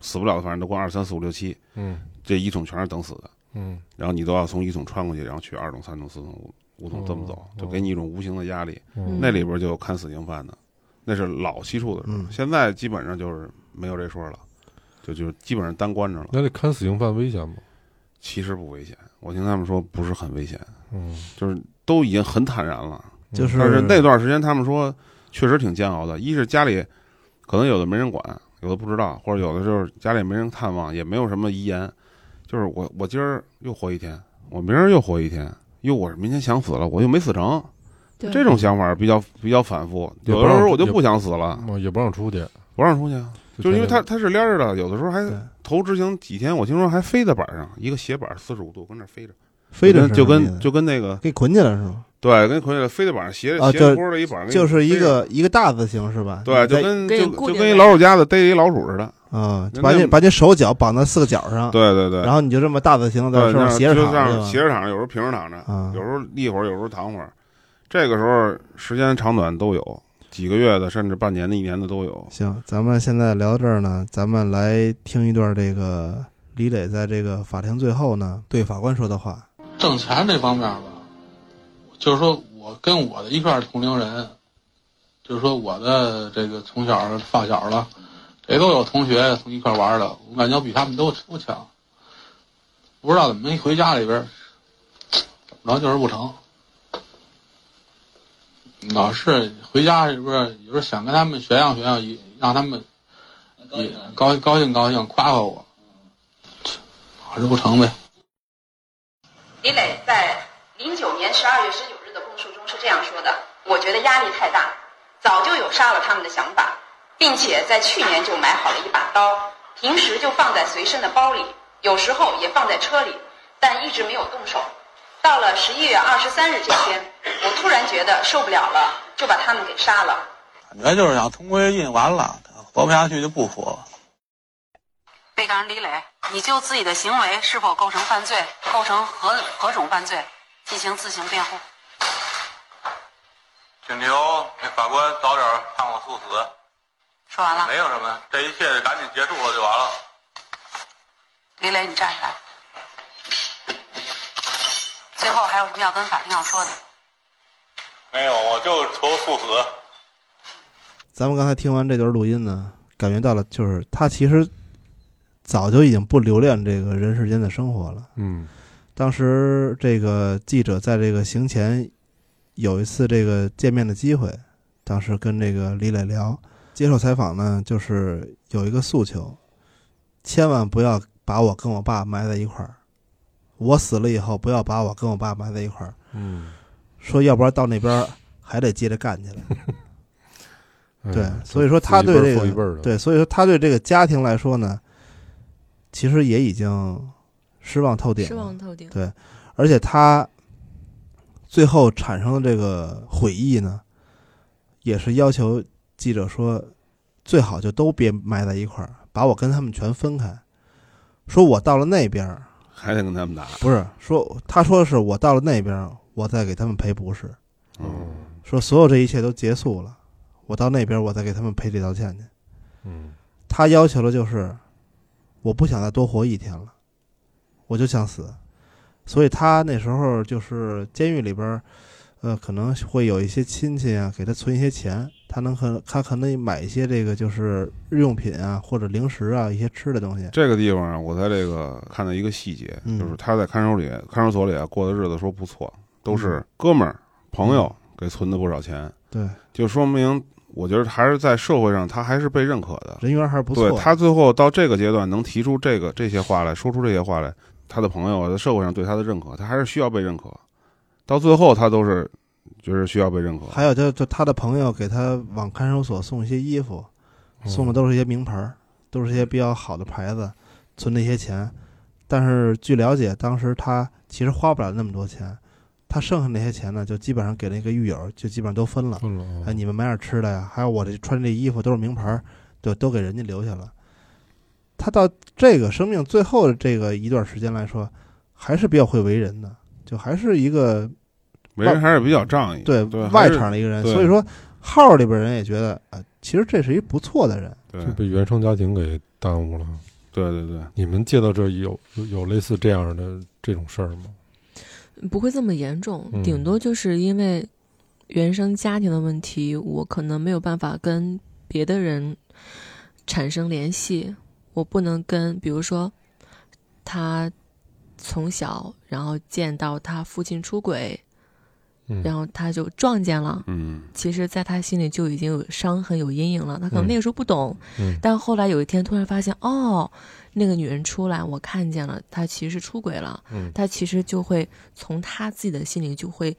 死不了的反正都关二三四五六七，嗯这一桶全是等死的，嗯然后你都要从一桶穿过去，然后去二桶、三桶、四桶、五五桶这么走哦，就给你一种无形的压力。嗯那里边就有看死刑犯的，那是老西处的时候，嗯现在基本上就是没有这说了，就就基本上单关着了。那这看死刑犯危险吗？其实不危险，我听他们说不是很危险，嗯，就是都已经很坦然了。就是但是那段时间他们说确实挺煎熬的，一是家里可能有的没人管，有的不知道，或者有的就是家里没人探望，也没有什么遗言，就是我我今儿又活一天，我明儿又活一天，又我明天想死了，我又没死成，对这种想法比较比较反复。有的时候我就不想死了，哦也不让出去，不让出去啊，就是因为他天他是连着的，有的时候还头执行几天，我听说还飞在板上，一个斜板四十五度跟那儿飞着，飞着就跟就跟那个给捆起来是吗？对，跟捆起来飞在板上斜斜啊就坡的一板给你就是一个一个大字形是吧？对，就跟就就跟一老鼠夹子逮一老鼠似的。啊，把你把你手脚绑在四个角上，对对对，然后你就这么大字形在，上面斜着就躺着斜着，躺着，有时候平着躺着，啊有时候立会儿，有时候躺会儿。这个时候时间长短都有，几个月的，甚至半年的、一年的都有。行，咱们现在聊到这儿呢，咱们来听一段这个李磊在这个法庭最后呢对法官说的话。挣钱这方面吧，就是说我跟我的一片同龄人，就是说我的这个从小发小了，也都有同学从一块玩的，我感觉我比他们都都强。不知道怎么一回家里边，然后就是不成。老是回家是不是，有时候想跟他们学样学样，也让他们也高高兴高兴，夸夸我，还是不成呗。李磊在十二月十九日的供述中是这样说的：“我觉得压力太大，早就有杀了他们的想法，并且在去年就买好了一把刀，平时就放在随身的包里，有时候也放在车里，但一直没有动手。到了十一月二十三日这天，我突然觉得受不了了，就把他们给杀了。感觉就是想同归于尽，完了活不下去就不活了。被告人李磊，你就自己的行为是否构成犯罪，构成何何种犯罪，进行自行辩护。请求那法官早点判我速死。说完了，没有什么，这一切赶紧结束了就完了。李磊，你站起来。最后还有什么要跟法庭要说的？没有，我就求速死。咱们刚才听完这段录音呢，感觉到了，就是他其实早就已经不留恋这个人世间的生活了。嗯，当时这个记者在这个行前有一次这个见面的机会，当时跟这个李磊聊，接受采访呢，就是有一个诉求，千万不要把我跟我爸埋在一块儿，我死了以后不要把我跟我爸埋在一块儿。嗯，说要不然到那边还得接着干去了。对哎，所以说他对这个对，所以说他对这个家庭来说呢，其实也已经失望透顶，失望透顶对，而且他最后产生的这个悔意呢，也是要求记者说，最好就都别埋在一块儿，把我跟他们全分开。说我到了那边，还得跟他们打。不是说他说的是我到了那边，我再给他们赔不是。嗯，说所有这一切都结束了，我到那边我再给他们赔礼道歉去。嗯，他要求的就是，我不想再多活一天了，我就想死。所以他那时候就是监狱里边儿，呃，可能会有一些亲戚啊，给他存一些钱，他能可他可能买一些这个就是日用品啊，或者零食啊，一些吃的东西。这个地方啊，我在这个看到一个细节，嗯就是他在看守里、看守所里啊过的日子说不错，都是哥们儿、朋友给存的不少钱，对，就说明我觉得还是在社会上他还是被认可的，人缘还是不错。对他最后到这个阶段能提出这个这些话来，说出这些话来，他的朋友啊在社会上对他的认可，他还是需要被认可。到最后，他都是就是需要被认可。还有就就他的朋友给他往看守所送一些衣服，送的都是一些名牌儿，都是一些比较好的牌子，存的一些钱。但是据了解，当时他其实花不了那么多钱，他剩下那些钱呢，就基本上给那个狱友，就基本上都分了。分了啊哎，你们买点吃的呀，还有我这穿这衣服都是名牌儿，就都给人家留下了。他到这个生命最后的这个一段时间来说，还是比较会为人的，就还是一个为人还是比较仗义，对对外场的一个人。所以说，号里边人也觉得啊、其实这是一不错的人。对就被原生家庭给耽误了。对对对，你们接到这有有有类似这样的这种事儿吗？不会这么严重，嗯顶多就是因为原生家庭的问题，我可能没有办法跟别的人产生联系，我不能跟，比如说他从小然后见到他父亲出轨，嗯然后他就撞见了，嗯，其实在他心里就已经有伤痕、有阴影了。他可能嗯那个时候不懂，嗯但后来有一天突然发现，哦，那个女人出来，我看见了，她其实是出轨了。嗯他其实就会从他自己的心里就会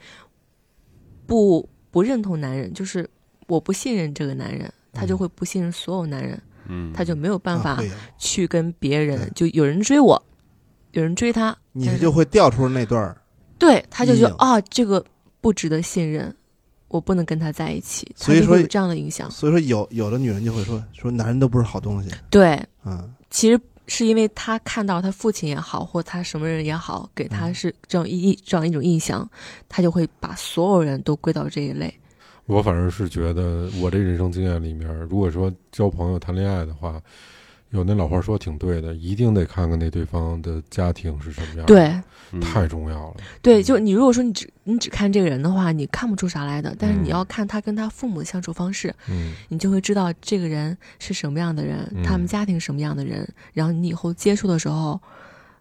不不认同男人，就是我不信任这个男人，他就会不信任所有男人，嗯，他就没有办法去跟别人，就有人追我，有人追他，你就会调出那段儿。对，他就觉得啊、这个不值得信任，我不能跟他在一起，所以说有这样的影响。所以说有有的女人就会说说男人都不是好东西，对，嗯，其实是因为他看到他父亲也好，或他什么人也好，给嗯。他是这样一这样一种印象，他就会把所有人都归到这一类。我反正是觉得，我这人生经验里面，如果说交朋友、谈恋爱的话，有那老话说挺对的，一定得看看那对方的家庭是什么样的，对，嗯太重要了。对，就你如果说你只你只看这个人的话，你看不出啥来的。但是嗯你要看他跟他父母的相处方式，嗯你就会知道这个人是什么样的人，嗯他们家庭什么样的人，然后你以后接触的时候，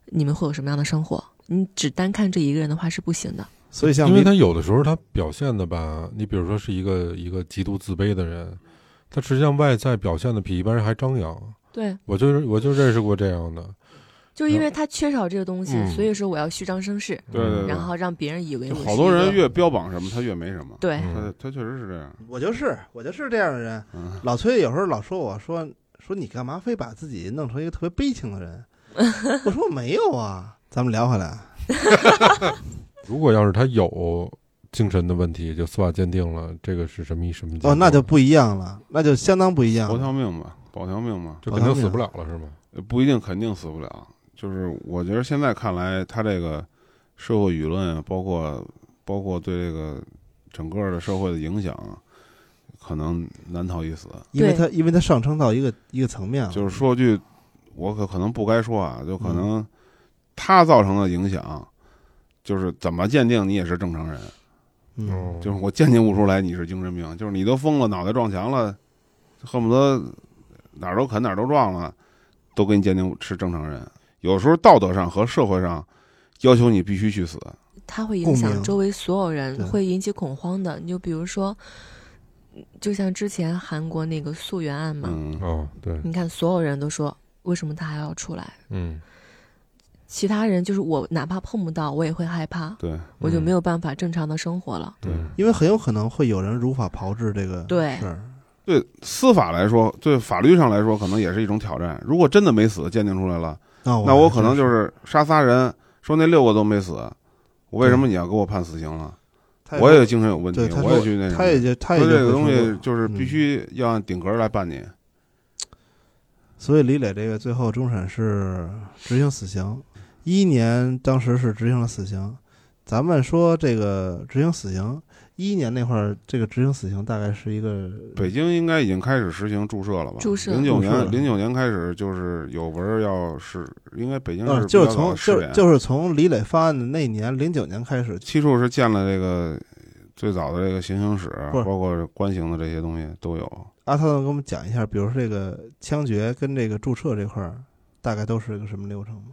你们会有什么样的生活。你只单看这一个人的话是不行的。所以像因为他有的时候他表现的吧，你比如说是一个一个极度自卑的人，他实际上外在表现的比一般人还张扬。对，我就是我就认识过这样的，就是因为他缺少这个东西，嗯所以说我要虚张声势，对对对然后让别人以为好多人越标榜什么，他越没什么。对他他确实是这样。我就是我就是这样的人。嗯老崔有时候老说我说说你干嘛非把自己弄成一个特别悲情的人？我说我没有啊。咱们聊回来，如果要是他有精神的问题，就司法鉴定了，这个是什么一什么？哦，那就不一样了，那就相当不一样保了。条命吧，保条命吧，就肯定死不了了，是吗？呃不一定肯定死不了。就是我觉得现在看来，他这个社会舆论啊，包括包括对这个整个的社会的影响啊，可能难逃一死。因为他因为他上升到一个一个层面了，就是说句，我可可能不该说啊，就可能他造成的影响，就是怎么鉴定你也是正常人，嗯，就是我鉴定不出来你是精神病，就是你都疯了，脑袋撞墙了，恨不得哪儿都啃哪儿都撞了，都给你鉴定是正常人。有时候道德上和社会上要求你必须去死，它会影响周围所有人，会引起恐慌的。你就比如说，就像之前韩国那个溯源案嘛，嗯。哦，对，你看所有人都说为什么他还要出来，嗯，其他人就是我哪怕碰不到，我也会害怕，对，我就没有办法正常的生活了。对，因为很有可能会有人如法炮制这个对事儿。对司法来说，对法律上来说，可能也是一种挑战。如果真的没死，鉴定出来了，那我那我可能就是杀仨人，说那六个都没死，我为什么你要给我判死刑了？也我也精神有问题我也去那什么。他也就他也就这个东西就是必须要按顶格来办你。所以李磊这个最后终审是执行死刑，一一年当时是执行了死刑。咱们说这个执行死刑，一一年那会儿这个执行死刑大概是一个北京应该已经开始实行注射了吧？注射零九年，零九年开始就是有文儿要是，应该北京嗯，是就是从就是就是从李磊发案的那年零九年开始，七处是建了这个最早的这个行刑室，包括关刑的这些东西都有。阿涛能给我们讲一下，比如说这个枪决跟这个注射这块儿，大概都是一个什么流程吗？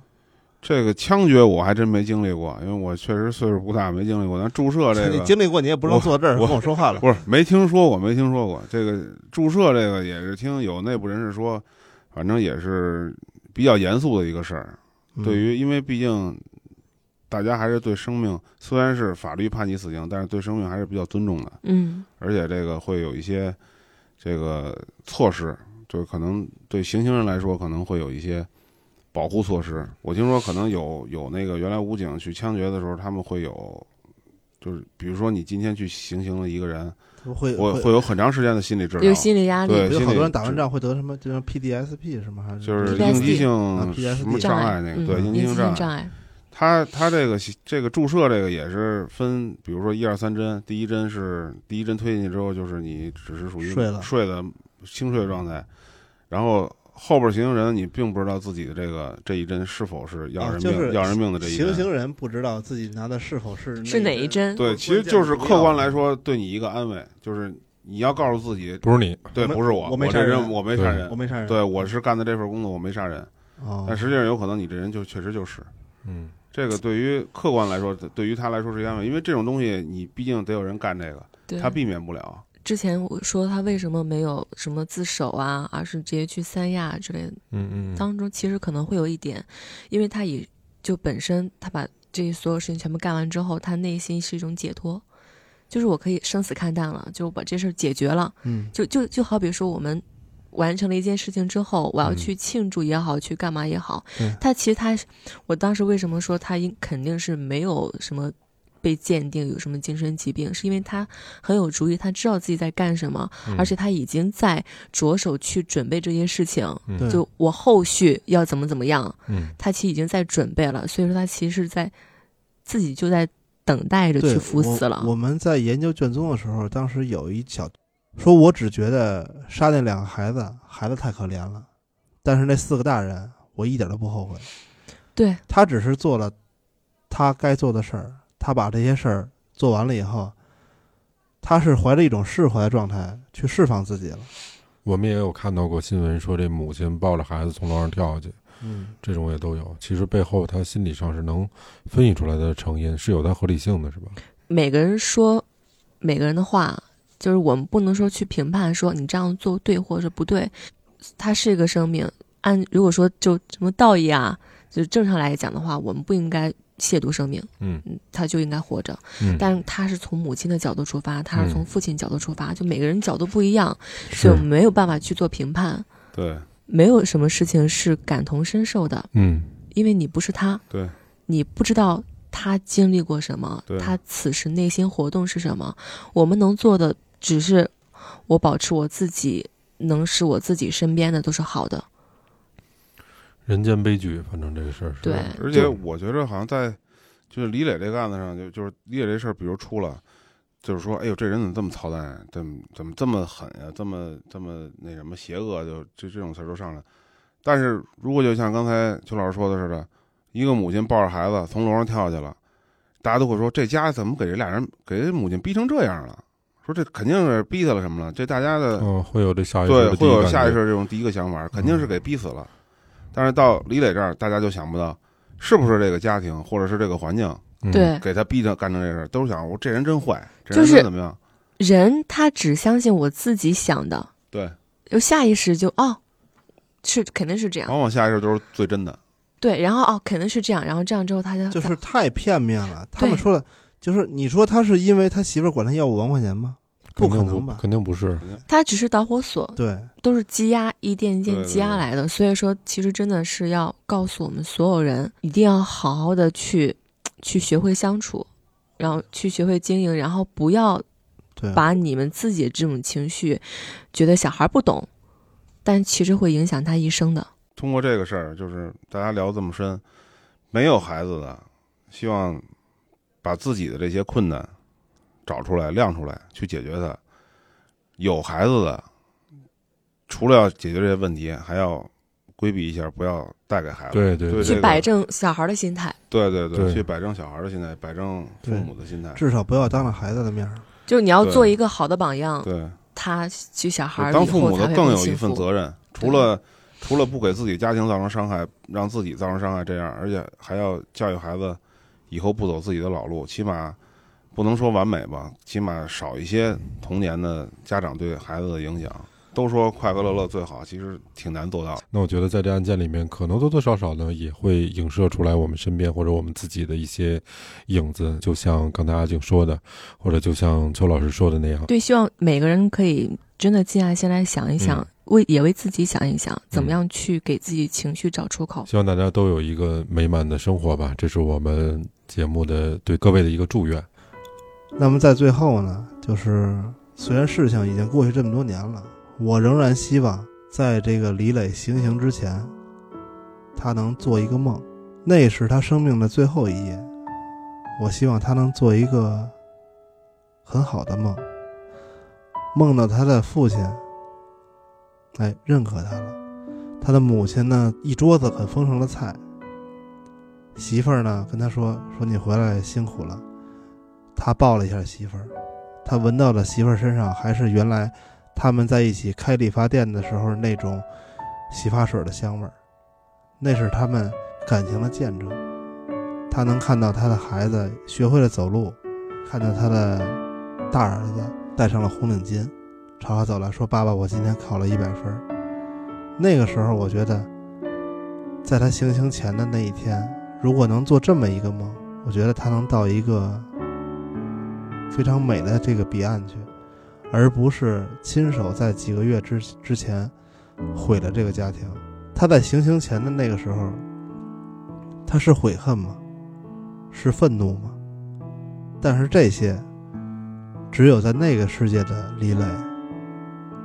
这个枪决我还真没经历过，因为我确实岁数不大，没经历过。但注射这个 你经历过，你也不能坐这儿跟我说话了。不是没听说过，没听说过这个注射这个也是听有内部人士说，反正也是比较严肃的一个事儿。嗯对于因为毕竟大家还是对生命，虽然是法律判你死刑，但是对生命还是比较尊重的。嗯，而且这个会有一些这个措施，就是可能对行刑人来说可能会有一些保护措施。我听说可能有有那个原来武警去枪决的时候，他们会有，就是比如说你今天去行刑了一个人，会会会有很长时间的心理治疗，有心理压力对，有好多人打完仗会得什么，就像 PDSP 什么？还是就是应激性啊什么障碍那个，对，嗯应激性障性障碍。他他这个这个注射这个也是分，比如说一二三针，第一针是第一针推进去之后，就是你只是属于睡了睡的轻睡状态，然后后边行刑人你并不知道自己的这个这一针是否是要人命、啊就是要人命的这一针行。刑人不知道自己拿的是否是是哪一针对，其实就是客观来说，对你一个安慰，就是你要告诉自己，不是你，对，不是我，我没杀人我没杀人，我没杀人对，我是干的这份工作，我没杀人。哦但实际上有可能你这人就确实就是，嗯，这个对于客观来说，对于他来说是安慰，因为这种东西你毕竟得有人干这个，他避免不了。之前我说他为什么没有什么自首啊，而是直接去三亚之类的，嗯嗯，当中其实可能会有一点，因为他以就本身他把这些所有事情全部干完之后，他内心是一种解脱，就是我可以生死看淡了，就把这事儿解决了。嗯就就就好比说我们完成了一件事情之后，我要嗯去庆祝也好，去干嘛也好对，他其实他，我当时为什么说他应肯定是没有什么。被鉴定有什么精神疾病，是因为他很有主意，他知道自己在干什么，嗯而且他已经在着手去准备这些事情。嗯就我后续要怎么怎么样，嗯他其实已经在准备了，所以说他其实是在自己就在等待着去赴死了。我。我们在研究卷宗的时候，当时有一小说，我只觉得杀那两个孩子，孩子太可怜了，但是那四个大人，我一点都不后悔。对他只是做了他该做的事儿，他把这些事儿做完了以后，他是怀着一种释怀的状态去释放自己了。我们也有看到过新闻说，这母亲抱着孩子从楼上跳下去，嗯，这种也都有。其实背后他心理上是能分析出来的成因，是有它合理性的，是吧？每个人说每个人的话，就是我们不能说去评判说你这样做对或者不对。它是一个生命，按如果说就什么道义啊，就正常来讲的话，我们不应该亵渎生命，嗯嗯，他就应该活着。嗯但他是从母亲的角度出发，他是从嗯父亲角度出发，就每个人角度不一样，所以我们没有办法去做评判。对没有什么事情是感同身受的，嗯因为你不是他，对你不知道他经历过什么，他此时内心活动是什么。我们能做的只是我保持我自己，能使我自己身边的都是好的。人间悲剧，反正这个事儿是。对而且我觉着好像在就是李磊这个案子上，就就是李磊这事儿，比如出了，就是说，哎呦，这人怎么这么操蛋，怎么怎么这么狠呀，这么这么那什么邪恶，就这这种词儿都上来。但是如果就像刚才邱老师说的似的，一个母亲抱着孩子从楼上跳下去了，大家都会说这家怎么给这俩人给这母亲逼成这样了？说这肯定是逼他了什么了？这大家的嗯，会有这下意识对，会有下意识这种第一个想法，肯定是给逼死了。但是到李磊这儿，大家就想不到，是不是这个家庭或者是这个环境，嗯对给他逼着干成这事儿，都是想我这人真坏，这就是人真怎么样？人他只相信我自己想的，对，就下意识就哦，是肯定是这样，往往下意识都是最真的。对，然后哦肯定是这样，然后这样之后他就就是太片面了。他们说的，就是你说他是因为他媳妇管他要五万块钱吗？不可肯定能吧？肯定不是。它只是导火索，对，都是积压一件一件积压来的，所以说其实真的是要告诉我们所有人，一定要好好的去去学会相处，然后去学会经营，然后不要，把你们自己的这种情绪，觉得小孩不懂，但其实会影响他一生的。通过这个事儿，就是大家聊这么深，没有孩子的，希望把自己的这些困难找出来、亮出来，去解决它。有孩子的，除了要解决这些问题，还要规避一下，不要带给孩子。对对去对这个摆正小孩的心态，对对对，对去摆正小孩的心态，摆正父母的心态。至少不要当着孩子的面儿。就你要做一个好的榜样，对，他去小孩当父母的更有一。份责任，除了除了不给自己家庭造成伤害，让自己造成伤害这样，而且还要教育孩子以后不走自己的老路，起码不能说完美吧，起码少一些童年的家长对孩子的影响。都说快快乐乐最好，其实挺难做到。那我觉得在这案件里面，可能多多少少呢也会影射出来我们身边或者我们自己的一些影子，就像刚才阿静说的，或者就像邱老师说的那样。对，希望每个人可以真的静下心来想一想，嗯为也为自己想一想，怎么嗯样去给自己情绪找出口。希望大家都有一个美满的生活吧，这是我们节目的对各位的一个祝愿。那么在最后呢，就是虽然事情已经过去这么多年了，我仍然希望在这个李磊行刑之前，他能做一个梦，那是他生命的最后一夜。我希望他能做一个很好的梦，梦到他的父亲，哎，认可他了。他的母亲呢，一桌子很丰盛的菜。媳妇儿呢，跟他说说你回来辛苦了。他抱了一下媳妇儿，他闻到了媳妇儿身上还是原来他们在一起开理发店的时候那种洗发水的香味儿，那是他们感情的见证。他能看到他的孩子学会了走路，看到他的大儿子戴上了红领巾，朝他走来说：“爸爸，我今天考了一百分。”那个时候，我觉得，在他行刑前的那一天，如果能做这么一个梦，我觉得他能到一个非常美的这个彼岸去，而不是亲手在几个月之之前毁了这个家庭。他在行刑前的那个时候，他是悔恨吗？是愤怒吗？但是这些，只有在那个世界的李磊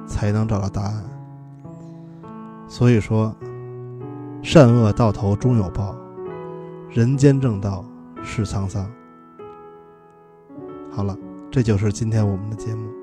才能找到答案。所以说，善恶到头终有报，人间正道是沧桑。好了，这就是今天我们的节目。